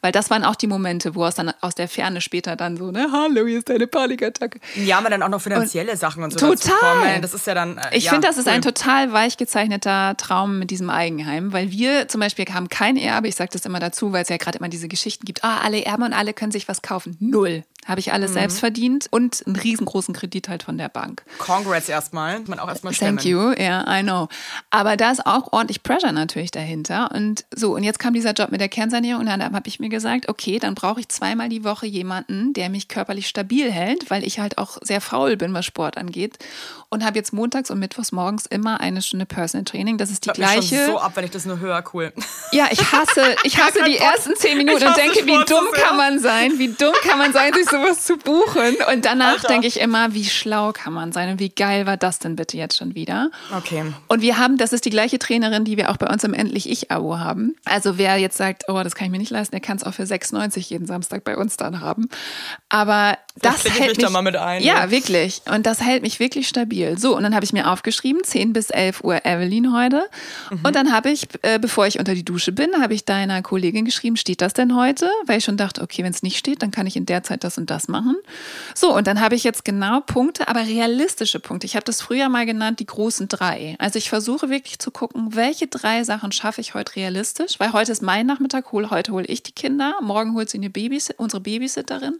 Weil das waren auch die Momente, wo aus, dann, aus der Ferne später dann so, ne, hallo, hier ist deine Panikattacke. Ja, aber dann auch noch finanzielle Sachen und so Total. Das ist ja dann. Äh, Ich ja, finde, das ist cool. ein total weich gezeichneter Traum mit diesem Eigenheim, weil wir zum Beispiel haben kein Erbe. Ich sage das immer dazu, weil es ja gerade immer diese Geschichten gibt. Ah, alle erben und alle können sich was kaufen. Null. Habe ich Mhm. alles selbst verdient und einen riesengroßen Kredit halt von der Bank. Congrats erstmal. Man auch erstmal stemmen. Thank you, ja, I know. Aber da ist auch ordentlich Pressure natürlich dahinter. Und so, und jetzt kam dieser Job mit der Kernsanierung und dann habe ich mir gesagt, okay, dann brauche ich zweimal die Woche jemanden, der mich körperlich stabil hält, weil ich halt auch sehr faul bin, was Sport angeht. Und habe jetzt montags und mittwochs morgens immer eine Stunde Personal Training. Das ist die mich gleiche. schon so ab, wenn ich das nur höre. Cool. Ja, ich hasse, ich *laughs* hasse die ersten zehn Minuten und denke, wie so dumm kann man sein, wie dumm kann man sein, sich *laughs* sowas zu buchen. Und danach Alter. denke ich immer, wie schlau kann man sein und wie geil war das denn bitte jetzt schon wieder. Okay. Und wir haben, das ist die gleiche Trainerin, die wir auch bei uns im Endlich Ich-Abo haben. Also wer jetzt sagt, oh, das kann ich mir nicht leisten, der kann es auch für 6,90 jeden Samstag bei uns dann haben. Aber das ich hält mich mich, da mal mit ein, Ja, ja. wirklich. Und das hält mich wirklich stabil. So, und dann habe ich mir aufgeschrieben, 10 bis 11 Uhr Evelyn heute. Mhm. Und dann habe ich, äh, bevor ich unter die Dusche bin, habe ich deiner Kollegin geschrieben, steht das denn heute? Weil ich schon dachte, okay, wenn es nicht steht, dann kann ich in der Zeit das und das machen. So, und dann habe ich jetzt genau Punkte, aber realistische Punkte. Ich habe das früher mal genannt, die großen drei. Also ich versuche wirklich zu gucken, welche drei Sachen schaffe ich heute realistisch, weil heute ist mein Nachmittag, hol, heute hole ich die Kinder, morgen holt sie eine Babys unsere Babysitterin,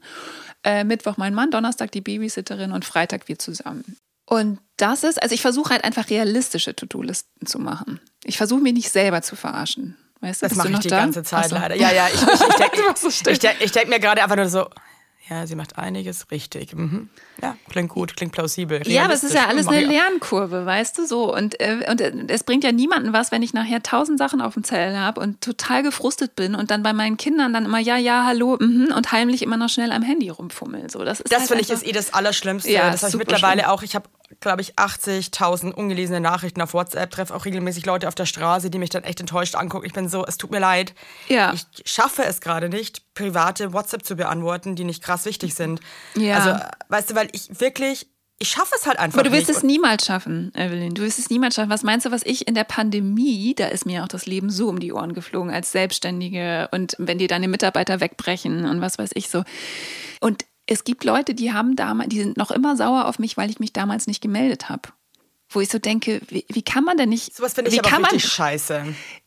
äh, Mittwoch mein Mann, Donnerstag die Babysitterin und Freitag wir zusammen. Und das ist, also ich versuche halt einfach realistische To-Do-Listen zu machen. Ich versuche mich nicht selber zu verarschen. Weißt du, Das mache ich noch die da? ganze Zeit so. leider. Ja, ja, ich, ich, ich *laughs* denke so ich denk, ich denk mir gerade einfach nur so, Ja, sie macht einiges richtig. Mhm. Ja, klingt gut, klingt plausibel. Ja, aber es ist ja alles eine. Lernkurve, weißt du so. Und, äh, und äh, es bringt ja niemanden was, wenn ich nachher tausend Sachen auf dem Zettel habe und total gefrustet bin und dann bei meinen Kindern dann immer ja, ja, hallo mhm, und heimlich immer noch schnell am Handy rumfummel. So, das ist Das halt finde ich ist eh das Allerschlimmste. Ja, das habe ich mittlerweile schlimm. auch. Ich habe, glaube ich, 80.000 ungelesene Nachrichten auf WhatsApp, treffe auch regelmäßig Leute auf der Straße, die mich dann echt enttäuscht angucken. Ich bin so, es tut mir leid. Ja. Ich schaffe es gerade nicht, private WhatsApp zu beantworten, die nicht krass wichtig sind. Ja. Also, weißt du, weil ich wirklich, ich schaffe es halt einfach Aber du wirst es niemals schaffen, Evelyn. Du wirst es niemals schaffen. Was meinst du, was ich in der Pandemie, da ist mir auch das Leben so um die Ohren geflogen als Selbstständige und wenn dir deine Mitarbeiter wegbrechen und was weiß ich so. Und es gibt Leute, die haben damals, die sind noch immer sauer auf mich, weil ich mich damals nicht gemeldet habe. Wo ich so denke, wie, wie kann man denn nicht. Sowas finde wie ich aber kann man, scheiße.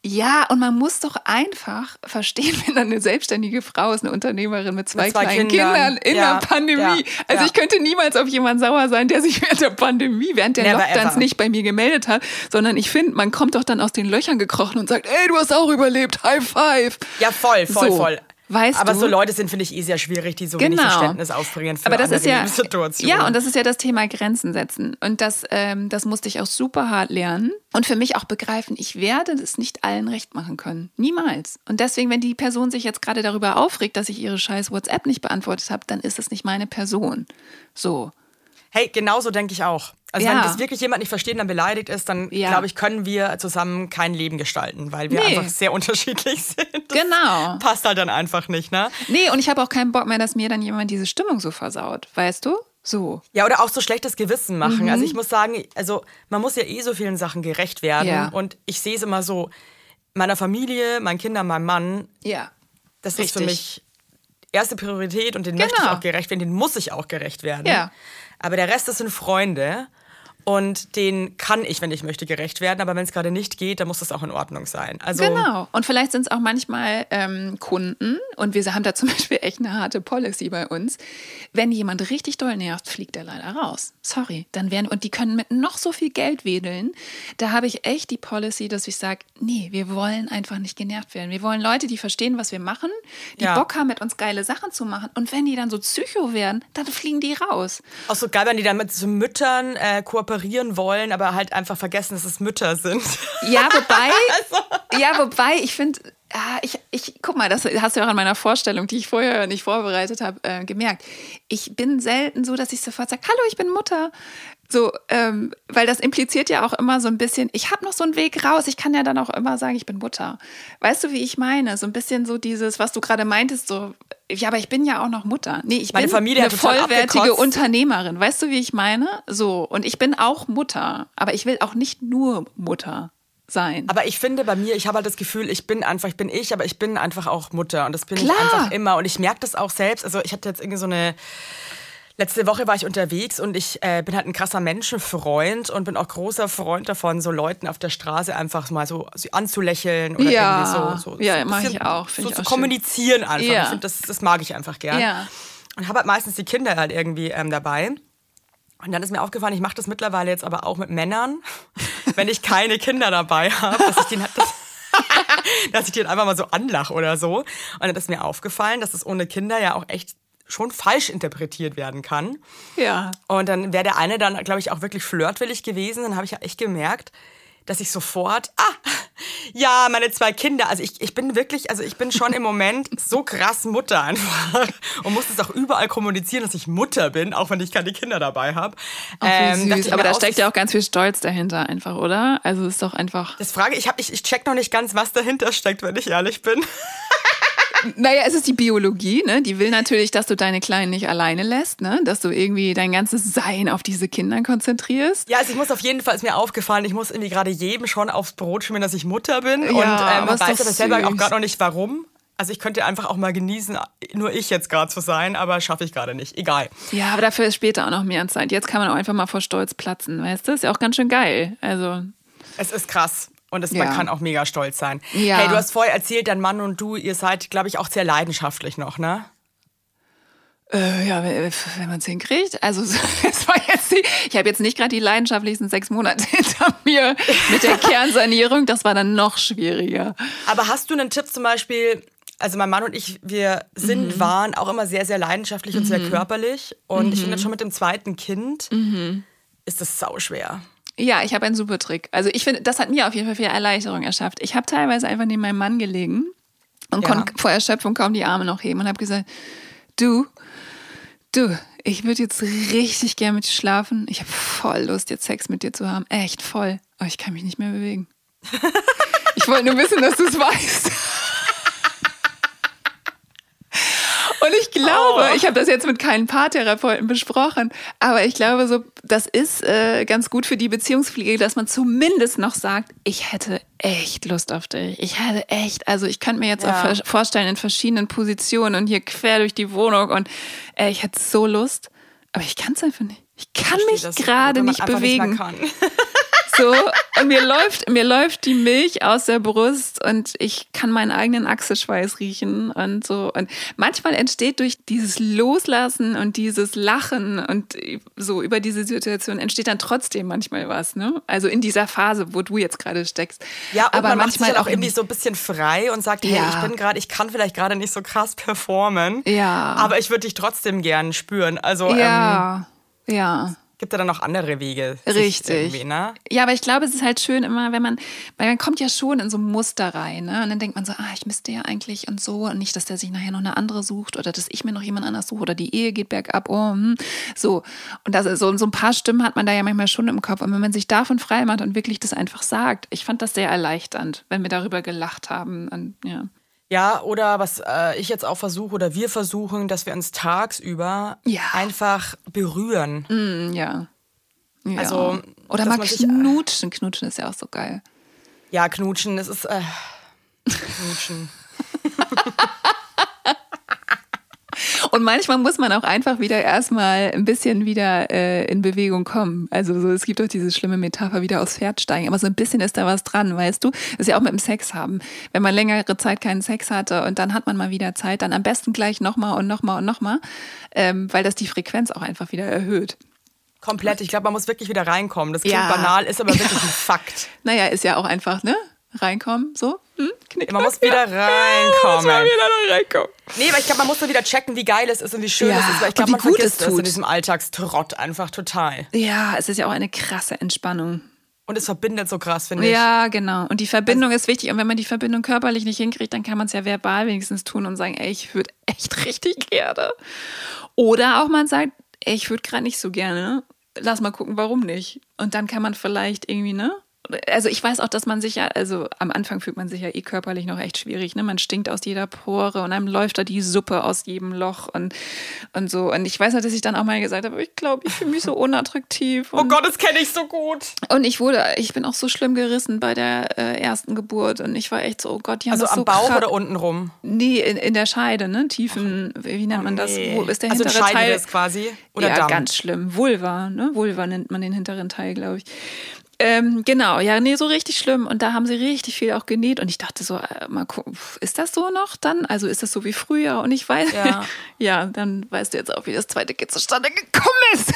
Ja, und man muss doch einfach verstehen, *laughs* wenn dann eine selbstständige Frau ist, eine Unternehmerin mit zwei, Mit zwei kleinen Kindern. Kindern in Ja, der Pandemie. ja, also ja. ich könnte niemals auf jemanden sauer sein, der sich *laughs* während der Pandemie, während der Never Lockdowns ever. nicht bei mir gemeldet hat, sondern ich finde, man kommt doch dann aus den Löchern gekrochen und sagt, ey, du hast auch überlebt, High Five. Ja, voll, voll, So, voll. Weißt aber du? so Leute sind, finde ich, eh sehr schwierig, die so wenig Genau. Verständnis aufbringen für Aber das ist ja, Lebenssituationen. ja, und das ist ja das Thema Grenzen setzen. Und das, ähm, das musste ich auch super hart lernen und für mich auch begreifen, ich werde das nicht allen recht machen können. Niemals. Und deswegen, wenn die Person sich jetzt gerade darüber aufregt, dass ich ihre scheiß WhatsApp nicht beantwortet habe, dann ist es nicht meine Person. So. Hey, genauso denke ich auch. Also Ja. wenn das wirklich jemand nicht versteht und dann beleidigt ist, dann Ja. glaube ich, können wir zusammen kein Leben gestalten, weil wir Nee. einfach sehr *laughs* unterschiedlich sind. Das Genau. Passt halt dann einfach nicht, ne? Nee, und ich habe auch keinen Bock mehr, dass mir dann jemand diese Stimmung so versaut. Weißt du? So. Ja, oder auch so schlechtes Gewissen machen. Mhm. Also ich muss sagen, also man muss ja eh so vielen Sachen gerecht werden. Ja. Und ich sehe es immer so, meiner Familie, meinen Kindern, meinem Mann, Ja. das ist für Richtig. mich erste Priorität und den möchte ich Genau. auch gerecht werden, den muss ich auch gerecht werden. Ja. Aber der Rest, das sind Freunde und den kann ich, wenn ich möchte, gerecht werden. Aber wenn es gerade nicht geht, dann muss das auch in Ordnung sein. Also Genau. Und vielleicht sind es auch manchmal ähm, Kunden und wir haben da *laughs* zum Beispiel echt eine harte Policy bei uns. Wenn jemand richtig doll nervt, fliegt er leider raus. Sorry. Dann werden, und die können mit noch so viel Geld wedeln. Da habe ich echt die Policy, dass ich sage, nee, wir wollen einfach nicht genervt werden. Wir wollen Leute, die verstehen, was wir machen, die Ja. Bock haben, mit uns geile Sachen zu machen. Und wenn die dann so Psycho werden, dann fliegen die raus. auch so geil, wenn die dann mit so Müttern äh, kooperieren wollen, aber halt einfach vergessen, dass es Mütter sind. Ja, *laughs* wobei, Also. ja, wobei, ich finde, ah, ich, ich, guck mal, das hast du ja auch an meiner Vorstellung, die ich vorher nicht vorbereitet habe, äh, gemerkt. Ich bin selten so, dass ich sofort sage, hallo, ich bin Mutter. So, ähm, weil das impliziert ja auch immer so ein bisschen, ich habe noch so einen Weg raus, ich kann ja dann auch immer sagen, ich bin Mutter. Weißt du, wie ich meine? So ein bisschen so dieses, was du gerade meintest, so, ja, aber ich bin ja auch noch Mutter. Nee, ich Meine bin Familie eine vollwertige. Unternehmerin. Weißt du, wie ich meine? So, und ich bin auch Mutter, aber ich will auch nicht nur Mutter sein. Aber ich finde bei mir, ich habe halt das Gefühl, ich bin einfach, ich bin ich, aber ich bin einfach auch Mutter und das bin Klar. ich einfach immer und ich merke das auch selbst. Also ich hatte jetzt irgendwie so eine Letzte Woche war ich unterwegs und ich äh, bin halt ein krasser Menschenfreund und bin auch großer Freund davon, so Leuten auf der Straße einfach mal so anzulächeln oder Ja. irgendwie so, so, Ja, so ein mach bisschen ich auch. So ich zu auch schön. kommunizieren einfach. Ja. Ich das, das mag ich einfach gern. Ja. Und habe halt meistens die Kinder halt irgendwie ähm, dabei. Und dann ist mir aufgefallen, ich mache das mittlerweile jetzt aber auch mit Männern, *laughs* wenn ich keine Kinder dabei habe, dass ich den das, *laughs* dass ich den einfach mal so anlache oder so. Und dann ist mir aufgefallen, dass es ohne Kinder ja auch echt schon falsch interpretiert werden kann. Ja. Und dann wäre der eine dann, glaube ich, auch wirklich flirtwillig gewesen. Dann habe ich ja echt gemerkt, dass ich sofort, ah, ja, meine zwei Kinder. Also ich, ich bin wirklich, also ich bin schon im Moment *laughs* so krass Mutter einfach und muss das auch überall kommunizieren, dass ich Mutter bin, auch wenn ich keine Kinder dabei habe. Ähm, Aber da steckt ja auch ganz viel Stolz dahinter einfach, oder? Also es ist doch einfach. Das frage ich, hab, ich, ich check noch nicht ganz, was dahinter steckt, wenn ich ehrlich bin. *laughs* Naja, es ist die Biologie, ne? Die will natürlich, dass du deine Kleinen nicht alleine lässt, ne? Dass du irgendwie dein ganzes Sein auf diese Kinder konzentrierst. Ja, also ich muss auf jeden Fall, ist mir aufgefallen, ich muss irgendwie gerade jedem schon aufs Brot schmieren, dass ich Mutter bin. und ähm, weiß aber selber auch gerade noch nicht warum. Also ich könnte einfach auch mal genießen, nur ich jetzt gerade zu sein, aber schaffe ich gerade nicht. Egal. Ja, aber dafür ist später auch noch mehr Zeit. Jetzt kann man auch einfach mal vor Stolz platzen, weißt du? Ist ja auch ganz schön geil. Also, Es ist krass. Und es, Ja. man kann auch mega stolz sein. Ja. Hey, du hast vorher erzählt, dein Mann und du, ihr seid, glaube ich, auch sehr leidenschaftlich noch, ne? äh, ja, wenn man es hinkriegt. Also, *laughs* es war jetzt die, ich habe jetzt nicht gerade die leidenschaftlichsten sechs Monate *laughs* hinter mir mit der Kernsanierung. Das war dann noch schwieriger. Aber hast du einen Tipp zum Beispiel, Also mein Mann und ich, wir sind, Mhm. waren auch immer sehr, sehr leidenschaftlich und sehr körperlich. Und ich finde jetzt schon mit dem zweiten Kind Mhm. ist das sauschwer. Ja, ich habe einen super Trick. Also ich finde, das hat mir auf jeden Fall viel Erleichterung erschafft. Ich habe teilweise einfach neben meinem Mann gelegen und Ja. konnte vor Erschöpfung kaum die Arme noch heben und habe gesagt, du, du, ich würde jetzt richtig gern mit dir schlafen. Ich habe voll Lust, jetzt Sex mit dir zu haben. Echt voll. Aber ich kann mich nicht mehr bewegen. *laughs* ich wollte nur wissen, dass du es weißt. Und ich glaube, Oh. ich habe das jetzt mit keinen Paartherapeuten besprochen, aber ich glaube, so das ist äh, ganz gut für die Beziehungspflege, dass man zumindest noch sagt, ich hätte echt Lust auf dich. Ich hätte echt, also ich könnte mir jetzt Ja. auch vorstellen in verschiedenen Positionen und hier quer durch die Wohnung und äh, ich hätte so Lust, aber ich kann es einfach nicht. Ich kann mich Das- gerade nicht bewegen. Nicht. *laughs* So, und mir läuft, mir läuft die Milch aus der Brust und ich kann meinen eigenen Achselschweiß riechen und so. Und manchmal entsteht durch dieses Loslassen und dieses Lachen und so über diese Situation entsteht dann trotzdem manchmal was, ne? Also in dieser Phase, wo du jetzt gerade steckst. Ja, und aber man macht sich manchmal auch irgendwie so ein bisschen frei und sagt, hey, Ja. ich bin gerade, ich kann vielleicht gerade nicht so krass performen. Ja. Aber ich würde dich trotzdem gern spüren. Also ähm, Ja, ja. Gibt ja dann noch andere Wege. Richtig. Ne? Ja, aber ich glaube, es ist halt schön immer, wenn man, weil man kommt ja schon in so ein Muster rein, ne? Und dann denkt man so, ah, ich müsste ja eigentlich und so und nicht, dass der sich nachher noch eine andere sucht oder dass ich mir noch jemand anders suche oder die Ehe geht bergab, oh, hm. so. Und das so, so ein paar Stimmen hat man da ja manchmal schon im Kopf. Und wenn man sich davon frei macht und wirklich das einfach sagt, ich fand das sehr erleichternd, wenn wir darüber gelacht haben. Und, ja. Ja, oder was äh, ich jetzt auch versuche oder wir versuchen, dass wir uns tagsüber Ja. einfach berühren. Hm, ja. ja. Also, oder mal man sich- knutschen. Knutschen ist ja auch so geil. Ja, knutschen, das ist äh, *laughs* knutschen. *laughs* Und manchmal muss man auch einfach wieder erstmal ein bisschen wieder äh, in Bewegung kommen. Also so, es gibt doch diese schlimme Metapher, wieder aufs Pferd steigen. Aber so ein bisschen ist da was dran, weißt du? Das ist ja auch mit dem Sex haben. Wenn man längere Zeit keinen Sex hatte und dann hat man mal wieder Zeit, dann am besten gleich nochmal und nochmal und nochmal, ähm, weil das die Frequenz auch einfach wieder erhöht. Komplett. Ich glaube, man muss wirklich wieder reinkommen. Das klingt Ja. banal, ist aber wirklich ein *laughs* Fakt. Naja, ist ja auch einfach, ne? Reinkommen, so. Hm? Knick, Man muss wieder ja. reinkommen. Muss wieder reinkommen. Nee, aber ich glaube, man muss da wieder checken, wie geil es ist und wie schön Ja, es ist. Weil ich glaube, man gut es es in tut. diesem Alltagstrott einfach total. Ja, es ist ja auch eine krasse Entspannung. Und es verbindet so krass, finde ich. Ja, genau. Und die Verbindung ist wichtig. Und wenn man die Verbindung körperlich nicht hinkriegt, dann kann man es ja verbal wenigstens tun und sagen, ey, ich würde *laughs* echt richtig gerne. Oder auch man sagt, ey, ich würde gerade nicht so gerne. Lass mal gucken, warum nicht. Und dann kann man vielleicht irgendwie, ne? Also ich weiß auch, dass man sich ja, also am Anfang fühlt man sich ja eh körperlich noch echt schwierig, ne? Man stinkt aus jeder Pore und einem läuft da die Suppe aus jedem Loch und, und so. Und ich weiß noch, dass ich dann auch mal gesagt habe, ich glaube, ich fühle mich so unattraktiv. Oh Und- Gott, das kenne ich so gut. und ich wurde, ich bin auch so schlimm gerissen bei der äh, ersten Geburt und ich war echt so, oh Gott, die haben Also am so Bauch oder unten rum? Nee, in, in der Scheide, ne? Tiefen, wie nennt man das? Nee. Wo ist der also hintere Scheide Teil? das quasi? Oder ja, Damm? ganz schlimm. Vulva, ne? Vulva nennt man den hinteren Teil, glaube ich. Ähm, genau, ja, nee, so richtig schlimm. Und da haben sie richtig viel auch genäht. Und ich dachte so, äh, mal gucken, ist das so noch dann? Also ist das so wie früher? Und ich weiß, Ja. *laughs* ja, dann weißt du jetzt auch, wie das zweite Kind zustande gekommen ist. *laughs*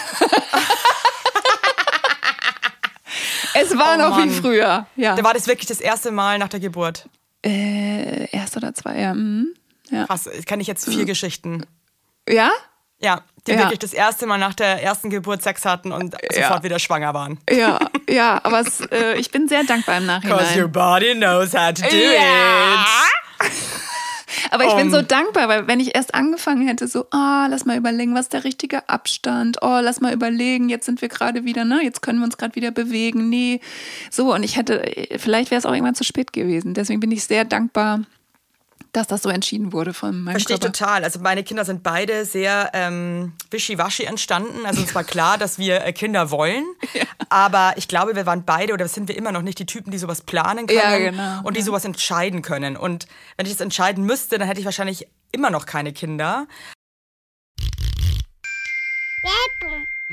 es war Oh noch wie Mann. früher. Ja. Da war das wirklich das erste Mal nach der Geburt. Äh, erst oder zwei, ja. mhm. Ja. Krass, kann ich jetzt vier Geschichten. ja? Ja, die Ja. wirklich das erste Mal nach der ersten Geburt Sex hatten und sofort wieder schwanger waren. Ja, *laughs* ja, aber es, äh, ich bin sehr dankbar im Because your Nachhinein. body knows how to do Ja. it. Aber ich bin Um. so dankbar, weil wenn ich erst angefangen hätte, so, ah, lass mal überlegen, was ist der richtige Abstand? Oh, lass mal überlegen, jetzt sind wir gerade wieder, ne? Jetzt können wir uns gerade wieder bewegen. Nee. So, und ich hätte, vielleicht wäre es auch irgendwann zu spät gewesen. Deswegen bin ich sehr dankbar, dass das so entschieden wurde von meinem Verstehe ich total. Also meine Kinder sind beide sehr ähm, wischiwaschi entstanden. Also uns war klar, dass wir äh, Kinder wollen. *laughs* Aber ich glaube, wir waren beide oder sind wir immer noch nicht die Typen, die sowas planen können Ja, genau. und die Ja. sowas entscheiden können. Und wenn ich das entscheiden müsste, dann hätte ich wahrscheinlich immer noch keine Kinder.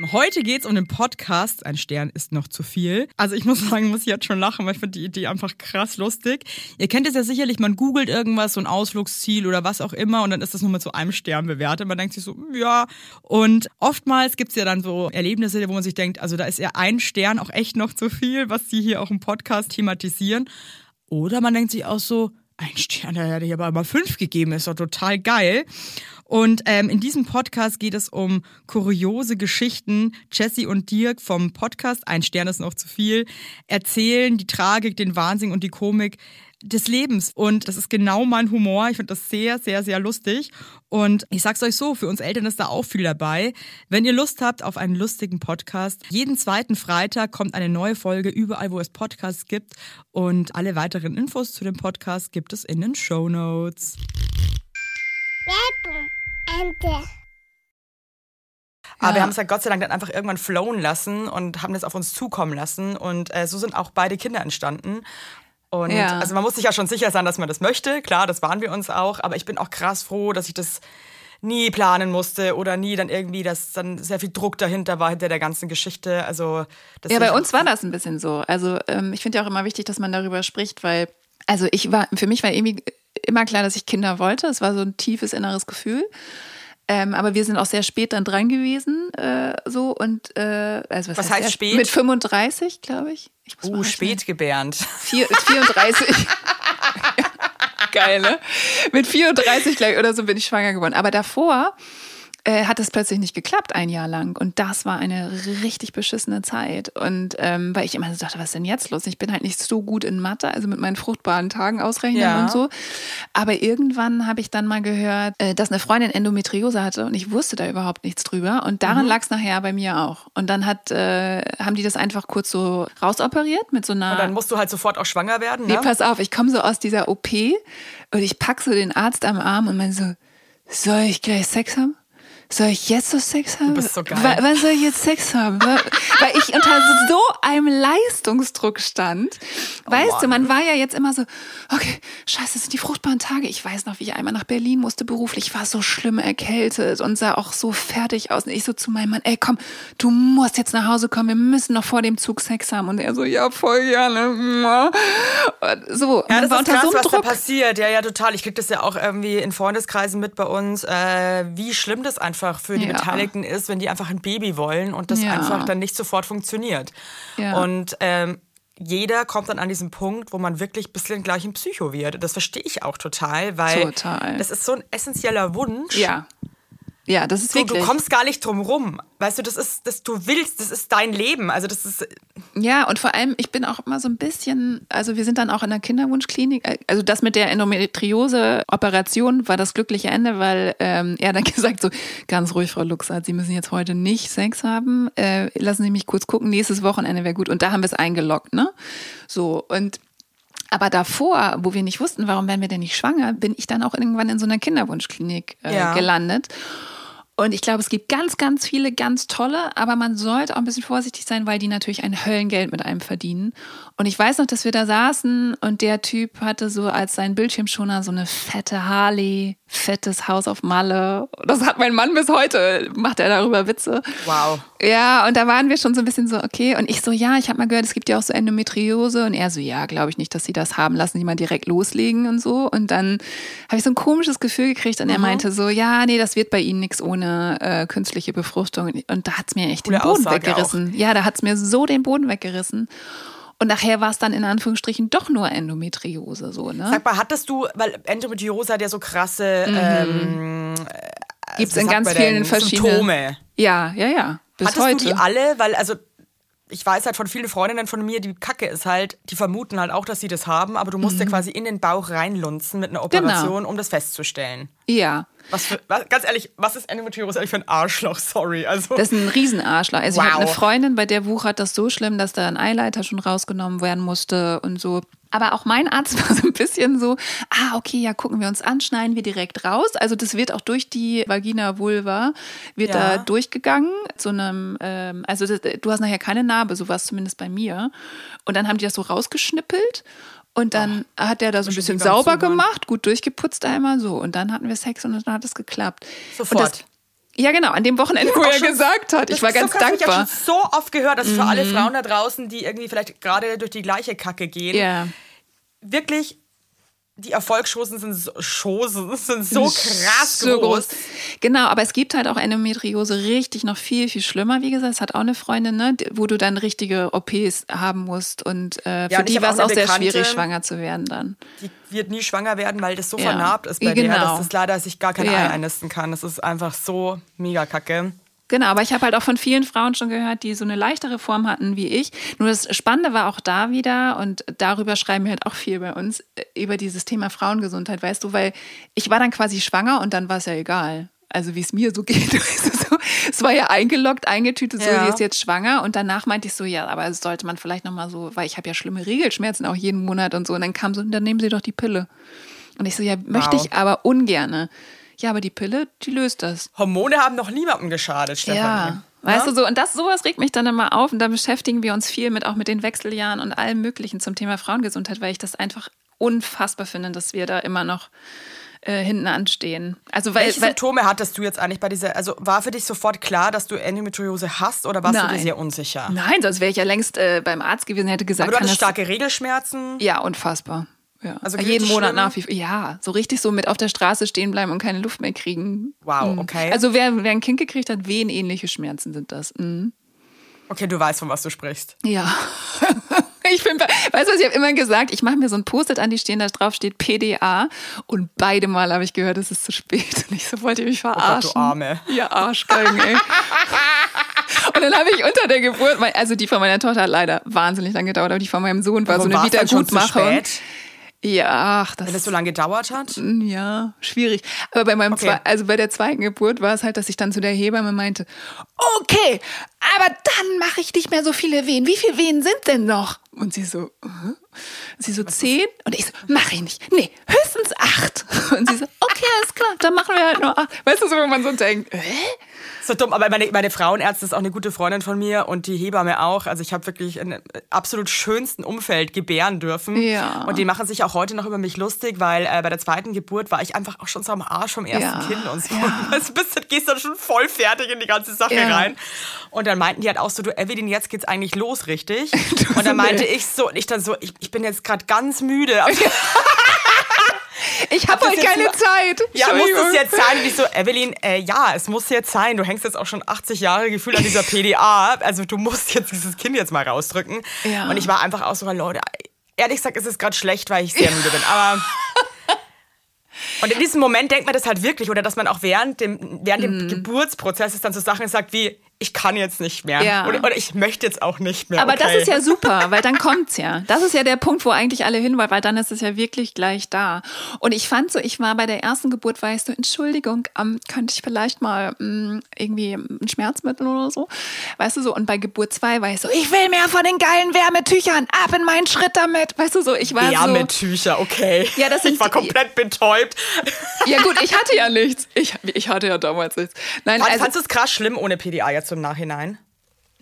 Heute geht's um den Podcast. Ein Stern ist noch zu viel. Also ich muss *laughs* sagen, muss ich jetzt schon lachen, weil ich finde die Idee einfach krass lustig. Ihr kennt es ja sicherlich, man googelt irgendwas, so ein Ausflugsziel oder was auch immer und dann ist das nur mit so einem Stern bewertet. Man denkt sich so, ja. Und oftmals gibt's ja dann so Erlebnisse, wo man sich denkt, also da ist ja ein Stern auch echt noch zu viel, was die hier auch im Podcast thematisieren. Oder man denkt sich auch so, ein Stern, der hätte ich aber immer fünf gegeben, ist doch total geil. Und ähm, in diesem Podcast geht es um kuriose Geschichten. Jesse und Dirk vom Podcast, ein Stern ist noch zu viel, erzählen die Tragik, den Wahnsinn und die Komik des Lebens. Und das ist genau mein Humor. Ich finde das sehr, sehr, sehr lustig. Und ich sag's euch so, für uns Eltern ist da auch viel dabei. Wenn ihr Lust habt auf einen lustigen Podcast, jeden zweiten Freitag kommt eine neue Folge überall, wo es Podcasts gibt. Und alle weiteren Infos zu dem Podcast gibt es in den Show Notes. Aber wir Ja. haben es ja Gott sei Dank dann einfach irgendwann flowen lassen und haben das auf uns zukommen lassen. Und äh, so sind auch beide Kinder entstanden. Und Ja. also man muss sich ja schon sicher sein, dass man das möchte. Klar, das waren wir uns auch. Aber ich bin auch krass froh, dass ich das nie planen musste oder nie dann irgendwie, dass dann sehr viel Druck dahinter war, hinter der ganzen Geschichte. Also Ja, bei uns war das ein bisschen so. Also ähm, ich finde ja auch immer wichtig, dass man darüber spricht, weil, also ich war, für mich war irgendwie immer klar, dass ich Kinder wollte. Es war so ein tiefes inneres Gefühl. Ähm, aber wir sind auch sehr spät dann dran gewesen, äh, so und äh, also was, Was heißt sehr- spät? Mit 35, glaube ich. ich muss Uh, spät gebärend. Vier, 34. *laughs* Geil, ne? Mit 34 gleich oder so bin ich schwanger geworden. Aber davor äh, hat es plötzlich nicht geklappt, ein Jahr lang. Und das war eine richtig beschissene Zeit. Und ähm, weil ich immer so dachte, was ist denn jetzt los? Ich bin halt nicht so gut in Mathe, also mit meinen fruchtbaren Tagen ausrechnen Ja. und so. Aber irgendwann habe ich dann mal gehört, äh, dass eine Freundin Endometriose hatte und ich wusste da überhaupt nichts drüber. Und daran lag es nachher bei mir auch. Und dann hat, äh, haben die das einfach kurz so rausoperiert mit so einer. Und dann musst du halt sofort auch schwanger werden. Nee, Ne? pass auf, ich komme so aus dieser OP und ich pack so den Arzt am Arm und meine so, soll ich gleich Sex haben? Soll ich jetzt so Sex haben? bist so geil. Wa- Wann soll ich jetzt Sex haben? Weil ich unter so einem Leistungsdruck stand. Oh weißt du, man war ja jetzt immer so, okay, scheiße, das sind die fruchtbaren Tage. Ich weiß noch, wie ich einmal nach Berlin musste beruflich. Ich war so schlimm erkältet und sah auch so fertig aus. Und ich so zu meinem Mann, ey, komm, du musst jetzt nach Hause kommen. Wir müssen noch vor dem Zug Sex haben. Und er so, ja, voll gerne. So, Ja, das war ist unter krass, so einem was Druck. da passiert. Ja, ja, total. Ich krieg das ja auch irgendwie in Freundeskreisen mit bei uns, äh, wie schlimm das einfach für die Ja. Beteiligten ist, wenn die einfach ein Baby wollen und das Ja. einfach dann nicht sofort funktioniert. Ja. Und ähm, jeder kommt dann an diesen Punkt, wo man wirklich ein bisschen gleich ein Psycho wird. Das verstehe ich auch total, weil Total. das ist so ein essentieller Wunsch. Ja. Ja, das ist Du, wirklich. du kommst gar nicht drum rum. Weißt du, das ist, das du willst, das ist dein Leben. Also das ist, Ja, und vor allem, ich bin auch immer so ein bisschen, also wir sind dann auch in der Kinderwunschklinik, äh, also das mit der Endometriose-Operation war das glückliche Ende, weil ähm, er dann *laughs* gesagt so, ganz ruhig, Frau Luxart, Sie müssen jetzt heute nicht Sex haben, äh, lassen Sie mich kurz gucken, nächstes Wochenende wäre gut. Und da haben wir es eingeloggt, ne? So, und aber davor, wo wir nicht wussten, warum werden wir denn nicht schwanger, bin ich dann auch irgendwann in so einer Kinderwunschklinik äh, Ja. gelandet. Und ich glaube, es gibt ganz, ganz viele ganz tolle, aber man sollte auch ein bisschen vorsichtig sein, weil die natürlich ein Höllengeld mit einem verdienen. Und ich weiß noch, dass wir da saßen und der Typ hatte so als sein Bildschirmschoner so eine fette Harley, fettes Haus auf Malle. Das hat mein Mann bis heute, macht er darüber Witze. wow. Ja, und da waren wir schon so ein bisschen so, okay. Und ich so, ja, ich habe mal gehört, es gibt ja auch so Endometriose. Und er so, ja, glaube ich nicht, dass sie das haben. Lassen Sie mal direkt loslegen und so. Und dann habe ich so ein komisches Gefühl gekriegt. Und er meinte so, ja, nee, das wird bei Ihnen nichts ohne äh, künstliche Befruchtung. Und da hat's mir echt den Coole Boden Aussage weggerissen. Ja, da hat's mir so den Boden weggerissen. Und nachher war es dann in Anführungsstrichen doch nur Endometriose, so, ne? Sag mal, hattest du, weil Endometriose hat ja so krasse ähm, Gibt's wie in sagt ganz vielen verschiedenen. Symptome. Ja, ja, ja. Bis Hattest heute. du die alle? Weil, also, ich weiß halt von vielen Freundinnen von mir, die Kacke ist halt, die vermuten halt auch, dass sie das haben, aber du musst Mhm. ja quasi in den Bauch reinlunzen mit einer Genau. Operation, um das festzustellen. ja. Was für, was, ganz ehrlich, was ist Endometriose eigentlich für ein Arschloch? Sorry. Also, Das ist ein Riesenarschloch. Also ich habe Wow. eine Freundin, bei der wuchert das so schlimm, dass da ein Eileiter schon rausgenommen werden musste und so. Aber auch mein Arzt *laughs* war so ein bisschen so, ah, okay, ja, gucken wir uns an, schneiden wir direkt raus. Also das wird auch durch die Vagina Vulva, wird Ja. da durchgegangen. Zu einem, ähm, also das, du hast nachher keine Narbe, so war es zumindest bei mir. Und dann haben die das so rausgeschnippelt. Und dann hat der da so ein bisschen sauber Zuhören. gemacht, gut durchgeputzt einmal so. Und dann hatten wir Sex und dann hat es geklappt. Und Sofort. ja, genau, an dem Wochenende, wo er schon- gesagt hat. Ich war so ganz Ich dankbar. Mhm. habe schon so oft gehört, dass für alle Frauen da draußen, die irgendwie vielleicht gerade durch die gleiche Kacke gehen, Ja. wirklich die Erfolgschancen sind so, Chancen *laughs* sind so krass so groß. Genau, aber es gibt halt auch Endometriose richtig noch viel, viel schlimmer. Wie gesagt, es hat auch eine Freundin, ne, wo du dann richtige OPs haben musst. Und äh, Ja, für und ich die war es auch sehr schwierig, schwanger zu werden dann. Die wird nie schwanger werden, weil das so Ja. vernarbt ist bei der, Genau. dass das leider sich gar kein Ja. Ei einnisten kann. Das ist einfach so mega kacke. Genau, aber ich habe halt auch von vielen Frauen schon gehört, die so eine leichtere Form hatten wie ich. Nur das Spannende war auch da wieder, und darüber schreiben wir halt auch viel bei uns, äh, über dieses Thema Frauengesundheit, weißt du, weil ich war dann quasi schwanger und dann war es ja egal. Also wie es mir so *laughs* geht. Weißt du, so. Es war ja eingeloggt, eingetütet, so, Ja. die ist jetzt schwanger. Und danach meinte ich so, ja, aber sollte man vielleicht nochmal so, weil ich habe ja schlimme Regelschmerzen auch jeden Monat und so. Und dann kam so, dann nehmen Sie doch die Pille. Und ich so, ja, möchte Wow. ich aber ungerne. Ja, aber die Pille, die löst das. Hormone haben noch niemandem geschadet, Stefanie. Ja. Weißt du so, und das sowas regt mich dann immer auf und da beschäftigen wir uns viel mit, auch mit den Wechseljahren und allem Möglichen zum Thema Frauengesundheit, weil ich das einfach unfassbar finde, dass wir da immer noch äh, hinten anstehen. Also weil, Welche weil Symptome hattest du jetzt eigentlich bei dieser, also war für dich sofort klar, dass du Endometriose hast oder warst du dir Nein. sehr unsicher? nein, sonst wäre ich ja längst äh, beim Arzt gewesen, hätte gesagt, Aber du hattest starke Regelschmerzen. ja unfassbar. Ja. Also jeden richtig Monat nach wie ja, so richtig so mit auf der Straße stehen bleiben und keine Luft mehr kriegen. Wow, Mhm. okay. Also wer, wer ein Kind gekriegt hat, wehenähnliche Schmerzen sind das. Mhm. Okay, du weißt, von was du sprichst. Ja. *laughs* Ich bin, weißt du was, ich habe immer gesagt, ich mache mir so ein Post-it an die Stehen, da drauf steht PDA und beide Mal habe ich gehört, es ist zu spät *laughs* und ich so, wollt ihr mich Oh Gott, verarschen? du Arme. Ja, Arschgeigen, ey. *laughs* Und dann habe ich unter der Geburt, also die von meiner Tochter hat leider wahnsinnig lange gedauert, aber die von meinem Sohn war Warum so eine Wiedergutmachung. Ja, ach, das wenn es so lange gedauert hat? ja, schwierig. Aber bei meinem Okay. zwei, also bei der zweiten Geburt war es halt, dass ich dann zu der Hebamme meinte, okay, aber dann mache ich nicht mehr so viele Wehen. Wie viele Wehen sind denn noch? Und sie so, äh? sie so zehn? Und ich so, mach ich nicht. Nee, höchstens acht. *laughs* Und sie so, okay, alles klar, dann machen wir halt nur acht. Weißt du, so, wo man so denkt, äh? So dumm, aber meine, meine Frauenärztin ist auch eine gute Freundin von mir und die Hebamme auch. Also ich habe wirklich in einem absolut schönsten Umfeld gebären dürfen. Ja. Und die machen sich auch heute noch über mich lustig, weil äh, bei der zweiten Geburt war ich einfach auch schon so am Arsch vom ersten Ja. Kind und so. Ja. *laughs* Also bist, du- gehst dann schon voll fertig in die ganze Sache Ja. rein. Und dann meinten die halt auch so, du Evelyn, jetzt geht's eigentlich los, richtig? *laughs* und dann meinte ich so, und ich dann so, ich, ich bin jetzt gerade ganz müde. *laughs* Ich habe das heute keine nur- Zeit. Ja, muss es jetzt sein? Und ich so, Evelyn, äh, ja, es muss jetzt sein. Du hängst jetzt auch schon 80 Jahre gefühlt an dieser PDA. Also du musst jetzt dieses Kind jetzt mal rausdrücken. Ja. Und ich war einfach auch so, Leute, ehrlich gesagt ist es gerade schlecht, weil ich sehr müde bin. Aber *laughs* und in diesem Moment denkt man das halt wirklich, oder dass man auch während dem, während Mhm. dem Geburtsprozess dann so Sachen sagt wie, ich kann jetzt nicht mehr. Ja. Oder, oder ich möchte jetzt auch nicht mehr. Aber das okay. ist ja super, *laughs* weil dann kommt's ja. Das ist ja der Punkt, wo eigentlich alle hin wollen, weil dann ist es ja wirklich gleich da. Und ich fand so, ich war bei der ersten Geburt, war ich so, Entschuldigung, ähm, könnte ich vielleicht mal mh, irgendwie ein Schmerzmittel oder so? Weißt du so, und bei Geburt zwei war ich so, ich will mehr von den geilen Wärmetüchern, ab in meinen Schritt damit. Weißt du so, ich war Ja, so. okay. Ja, das sind ich war komplett betäubt. Ja gut, ich hatte ja nichts. Ich, ich hatte ja damals nichts. Nein, Fand- also, Fandst du es krass schlimm ohne PDA jetzt im Nachhinein?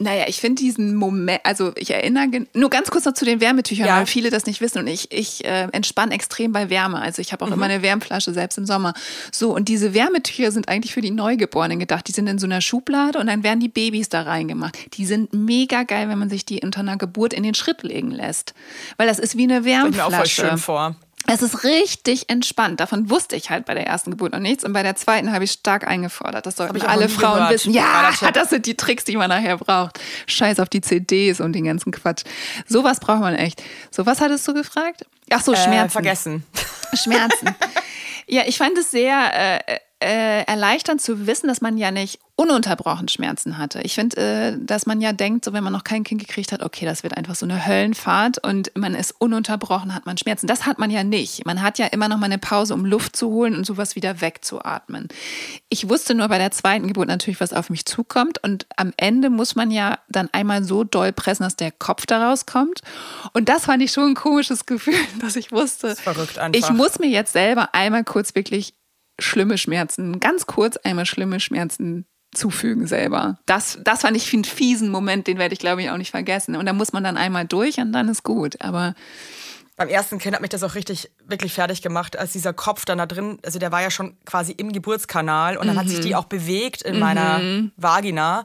Naja, ich finde diesen Moment, also ich erinnere, nur ganz kurz noch zu den Wärmetüchern, Ja. weil viele das nicht wissen und ich, ich äh, entspanne extrem bei Wärme. Also ich habe auch immer eine Wärmflasche, selbst im Sommer. So, und diese Wärmetücher sind eigentlich für die Neugeborenen gedacht. Die sind in so einer Schublade und dann werden die Babys da reingemacht. Die sind mega geil, wenn man sich die unter einer Geburt in den Schritt legen lässt. Weil das ist wie eine Stell ich mir auch voll Wärmflasche. schön vor. Es ist richtig entspannt. Davon wusste ich halt bei der ersten Geburt noch nichts. Und bei der zweiten habe ich stark eingefordert. Das sollten alle Frauen gehört. wissen. Ja, das sind die Tricks, die man nachher braucht. Scheiß auf die CDs und den ganzen Quatsch. Sowas braucht man echt. So, was hattest du gefragt? Ach so, Äh, Schmerzen. vergessen. Schmerzen. *laughs* ja, ich fand es sehr äh, äh, erleichternd zu wissen, dass man ja nicht ununterbrochen Schmerzen hatte. Ich finde, äh, dass man ja denkt, so wenn man noch kein Kind gekriegt hat, okay, das wird einfach so eine Höllenfahrt und man ist ununterbrochen, hat man Schmerzen. Das hat man ja nicht. Man hat ja immer noch mal eine Pause, um Luft zu holen und sowas wieder wegzuatmen. Ich wusste nur bei der zweiten Geburt natürlich, was auf mich zukommt und am Ende muss man ja dann einmal so doll pressen, dass der Kopf da rauskommt. Und das fand ich schon ein komisches *laughs* Gefühl, dass ich wusste, verrückt einfach. ich muss mir jetzt selber einmal kurz wirklich schlimme Schmerzen, ganz kurz einmal schlimme Schmerzen zufügen selber. Das, das fand ich einen fiesen Moment, den werde ich glaube ich auch nicht vergessen. Und da muss man dann einmal durch und dann ist gut. Aber Beim ersten Kind hat mich das auch richtig, wirklich fertig gemacht, als dieser Kopf dann da drin, also der war ja schon quasi im Geburtskanal und dann hat sich die auch bewegt in meiner Vagina.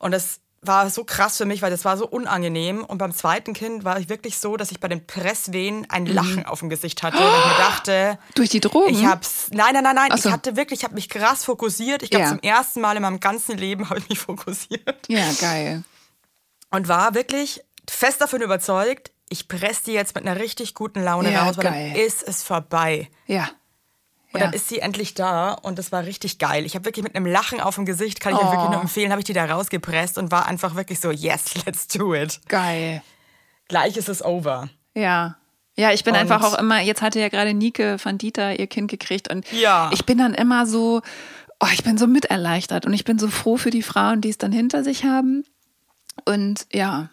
Und das war so krass für mich, weil das war so unangenehm. Und beim zweiten Kind war ich wirklich so, dass ich bei den Presswehen ein Lachen auf dem Gesicht hatte. Und ich mir dachte, Durch die Drogen? ich hab's. Nein, nein, nein, nein. So. Ich hatte wirklich, ich habe mich krass fokussiert. Ich glaube, Ja. zum ersten Mal in meinem ganzen Leben habe ich mich *laughs* fokussiert. ja, geil. Und war wirklich fest davon überzeugt, ich presse die jetzt mit einer richtig guten Laune Ja, raus, weil geil. dann ist es vorbei. Ja. Und ja. dann ist sie endlich da und das war richtig geil. Ich habe wirklich mit einem Lachen auf dem Gesicht, kann ich euch Oh. wirklich nur empfehlen, habe ich die da rausgepresst und war einfach wirklich so, yes, *laughs* let's do it. geil. Gleich ist es over. Ja. Ja, ich bin Und- einfach auch immer, jetzt hatte ja gerade Nike van Dieter ihr Kind gekriegt und Ja. ich bin dann immer so, oh, ich bin so miterleichtert und ich bin so froh für die Frauen, die es dann hinter sich haben. Und ja,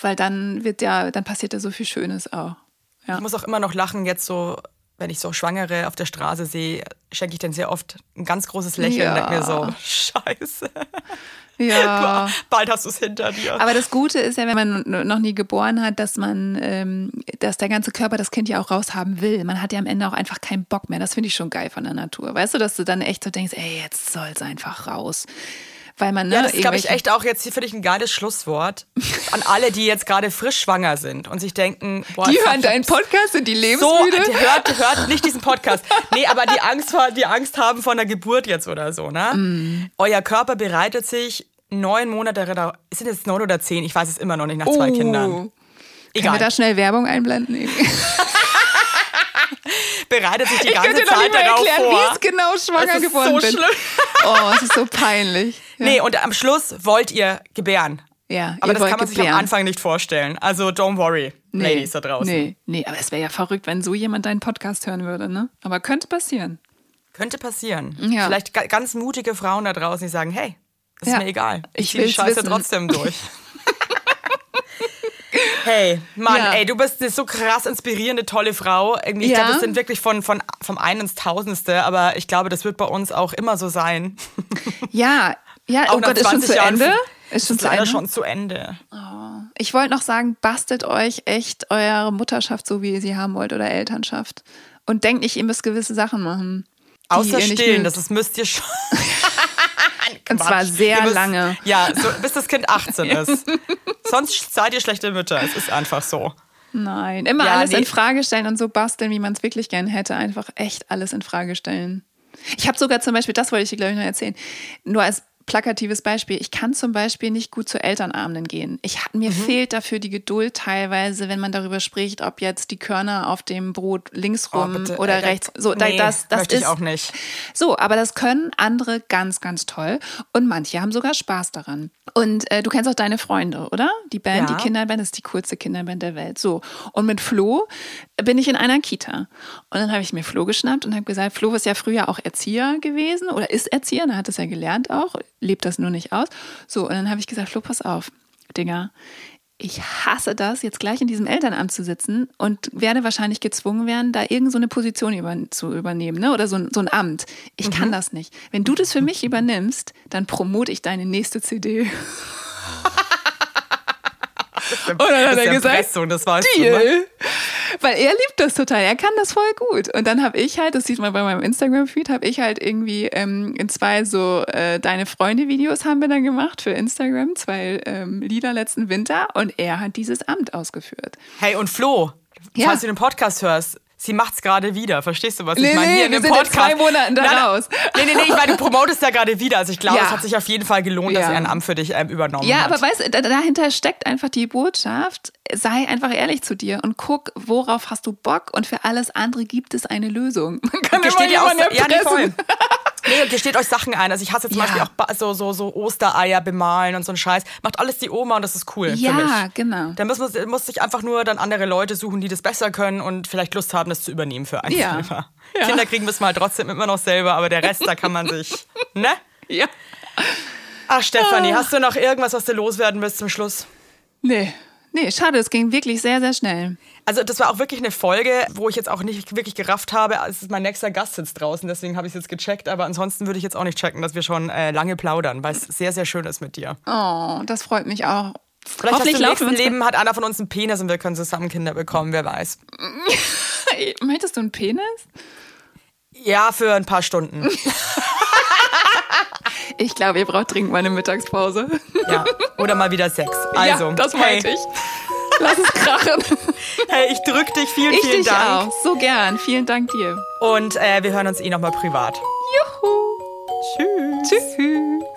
weil dann wird ja, dann passiert ja so viel Schönes auch. Ja. Ich muss auch immer noch lachen, jetzt so, wenn ich so Schwangere auf der Straße sehe, schenke ich denen sehr oft ein ganz großes Lächeln Ja. und denke mir so, scheiße, Ja. *laughs* bald hast du es hinter dir. Aber das Gute ist ja, wenn man noch nie geboren hat, dass man, ähm, dass der ganze Körper das Kind ja auch raushaben will. Man hat ja am Ende auch einfach keinen Bock mehr. Das finde ich schon geil von der Natur. Weißt du, dass du dann echt so denkst, ey, jetzt soll es einfach raus. Weil man, ne, Ja, das ist, glaube ich, echt auch jetzt hier für dich ein geiles Schlusswort an alle, die jetzt gerade frisch schwanger sind und sich denken, boah, Die hören ich deinen Podcast, sind die so, lebensmüde? die hört, hört nicht diesen Podcast. Nee, aber die Angst, vor, die Angst haben vor einer Geburt jetzt oder so, ne? Mm. Euer Körper bereitet sich neun Monate, darauf- sind es neun oder zehn? Ich weiß es immer noch nicht nach zwei Kindern. Können Egal. wir da schnell Werbung einblenden? *laughs* Ich *laughs* bereitet sich die ganze könnte noch Zeit nicht mehr darauf erklären, vor. wie ich genau schwanger Es ist geworden so bin. schlimm. *laughs* Oh, es ist so peinlich. Ja. *laughs* Nee, und am Schluss wollt ihr gebären. Ja, Aber das kann man sich gebären. am Anfang nicht vorstellen. Also don't worry, Ladies da draußen. Nee, nee, aber es wäre ja verrückt, wenn so jemand deinen Podcast hören würde, ne? Aber könnte passieren. Könnte passieren. Ja. Vielleicht ga- ganz mutige Frauen da draußen, die sagen, hey, ist Ja. mir egal. Ich Ich ziehe die Scheiße wissen. trotzdem durch. Hey, Mann, Ja. ey, du bist eine so krass inspirierende, tolle Frau. Ich Ja. glaube, das sind wirklich von, von, vom einen ins Tausendste, aber ich glaube, das wird bei uns auch immer so sein. *laughs* Ja, ja, Auch oh Gott, ist schon 20 zu Jahren Ende? ist schon ist zu leider Ende? schon zu Ende. Ich wollte noch sagen, bastelt euch echt eure Mutterschaft so, wie ihr sie haben wollt oder Elternschaft. Und denkt nicht, ihr müsst gewisse Sachen machen. Außer stillen, das ist, müsst ihr schon. *laughs* Und zwar Quatsch. sehr müsst- lange. Ja, so, bis das Kind 18 *laughs* ist. Sonst seid ihr schlechte Mütter. Es ist einfach so. Nein, immer Ja, alles nee. in Frage stellen und so basteln, wie man es wirklich gern hätte. Einfach echt alles in Frage stellen. Ich habe sogar zum Beispiel, das wollte ich dir, glaube ich, noch erzählen, nur als plakatives Beispiel. Ich kann zum Beispiel nicht gut zu Elternabenden gehen. Ich, mir Mhm. fehlt dafür die Geduld teilweise, wenn man darüber spricht, ob jetzt die Körner auf dem Brot links rum Oh, oder ey, rechts. So, nee, das, das möchte ist ich auch nicht. So, aber das können andere ganz, ganz toll. Und manche haben sogar Spaß daran. Und äh, du kennst auch deine Freunde, oder? Die Band, Ja. die Kinderband, ist die coolste Kinderband der Welt. So. Und mit Flo bin ich in einer Kita. Und dann habe ich mir Flo geschnappt und habe gesagt, Flo ist ja früher auch Erzieher gewesen oder ist Erzieher, er hat es ja gelernt auch, lebt das nur nicht aus. So, und dann habe ich gesagt, Flo, pass auf, Digga. Ich hasse das, jetzt gleich in diesem Elternamt zu sitzen und werde wahrscheinlich gezwungen werden, da irgend so eine Position über, zu übernehmen, ne? oder so ein, so ein Amt. Ich kann das nicht. Wenn du das für mich übernimmst, dann promote ich deine nächste CD. *laughs* Und dann hat er gesagt, Erpressung, das weißt du, ne? Weil er liebt das total, er kann das voll gut. Und dann habe ich halt, das sieht man bei meinem Instagram-Feed, habe ich halt irgendwie ähm, in zwei so äh, Deine Freunde-Videos haben wir dann gemacht für Instagram, zwei ähm, Lieder letzten Winter und er hat dieses Amt ausgeführt. Hey, und Flo, Ja. falls du den Podcast hörst, sie macht's gerade wieder. Verstehst du, was Nee, ich meine? nee, Hier in wir dem sind in Podcast. zwei Monaten da Nein, raus. Nee, nee, nee, ich meine, du promotest ja gerade wieder. Also ich glaube, Ja. es hat sich auf jeden Fall gelohnt, dass Ja. er ein Amt für dich ähm, übernommen Ja, hat. aber weißt du, da- dahinter steckt einfach die Botschaft, sei einfach ehrlich zu dir und guck, worauf hast du Bock und für alles andere gibt es eine Lösung. Man kann Und immer jemanden ja, nee, voll. erpressen. *laughs* Nee, und gesteht euch Sachen ein. Also ich hasse zum Ja. Beispiel auch so, so, so Ostereier bemalen und so ein Scheiß. Macht alles die Oma und das ist cool für mich. Ja, genau. Da muss, muss sich einfach nur dann andere Leute suchen, die das besser können und vielleicht Lust haben, das zu übernehmen für einen Ja. selber. Ja. Kinder kriegen wir halt trotzdem immer noch selber, aber der Rest, da kann man sich, *laughs* ne? Ja. Ach, Stefanie, Ah. hast du noch irgendwas, was du loswerden willst zum Schluss? Nee. Nee, schade, es ging wirklich sehr, sehr schnell. Also das war auch wirklich eine Folge, wo ich jetzt auch nicht wirklich gerafft habe. Es ist mein nächster Gast sitzt draußen, deswegen habe ich es jetzt gecheckt. Aber ansonsten würde ich jetzt auch nicht checken, dass wir schon äh, lange plaudern, weil es sehr, sehr schön ist mit dir. Oh, das freut mich auch. Vielleicht hast du im nächsten Leben hat einer von uns einen Penis und wir können zusammen Kinder bekommen, wer weiß. *laughs* Möchtest du einen Penis? Ja, für ein paar Stunden. *laughs* Ich glaube, ihr braucht dringend mal eine Mittagspause. Ja, oder mal wieder Sex. Also, ja, das hey, meinte ich. Lass es krachen. hey, ich drück dich. Vielen, Ich vielen dich Dank. auch. So gern. Vielen Dank dir. Und äh, wir hören uns eh nochmal privat. Juhu. Tschüss. Tschüss.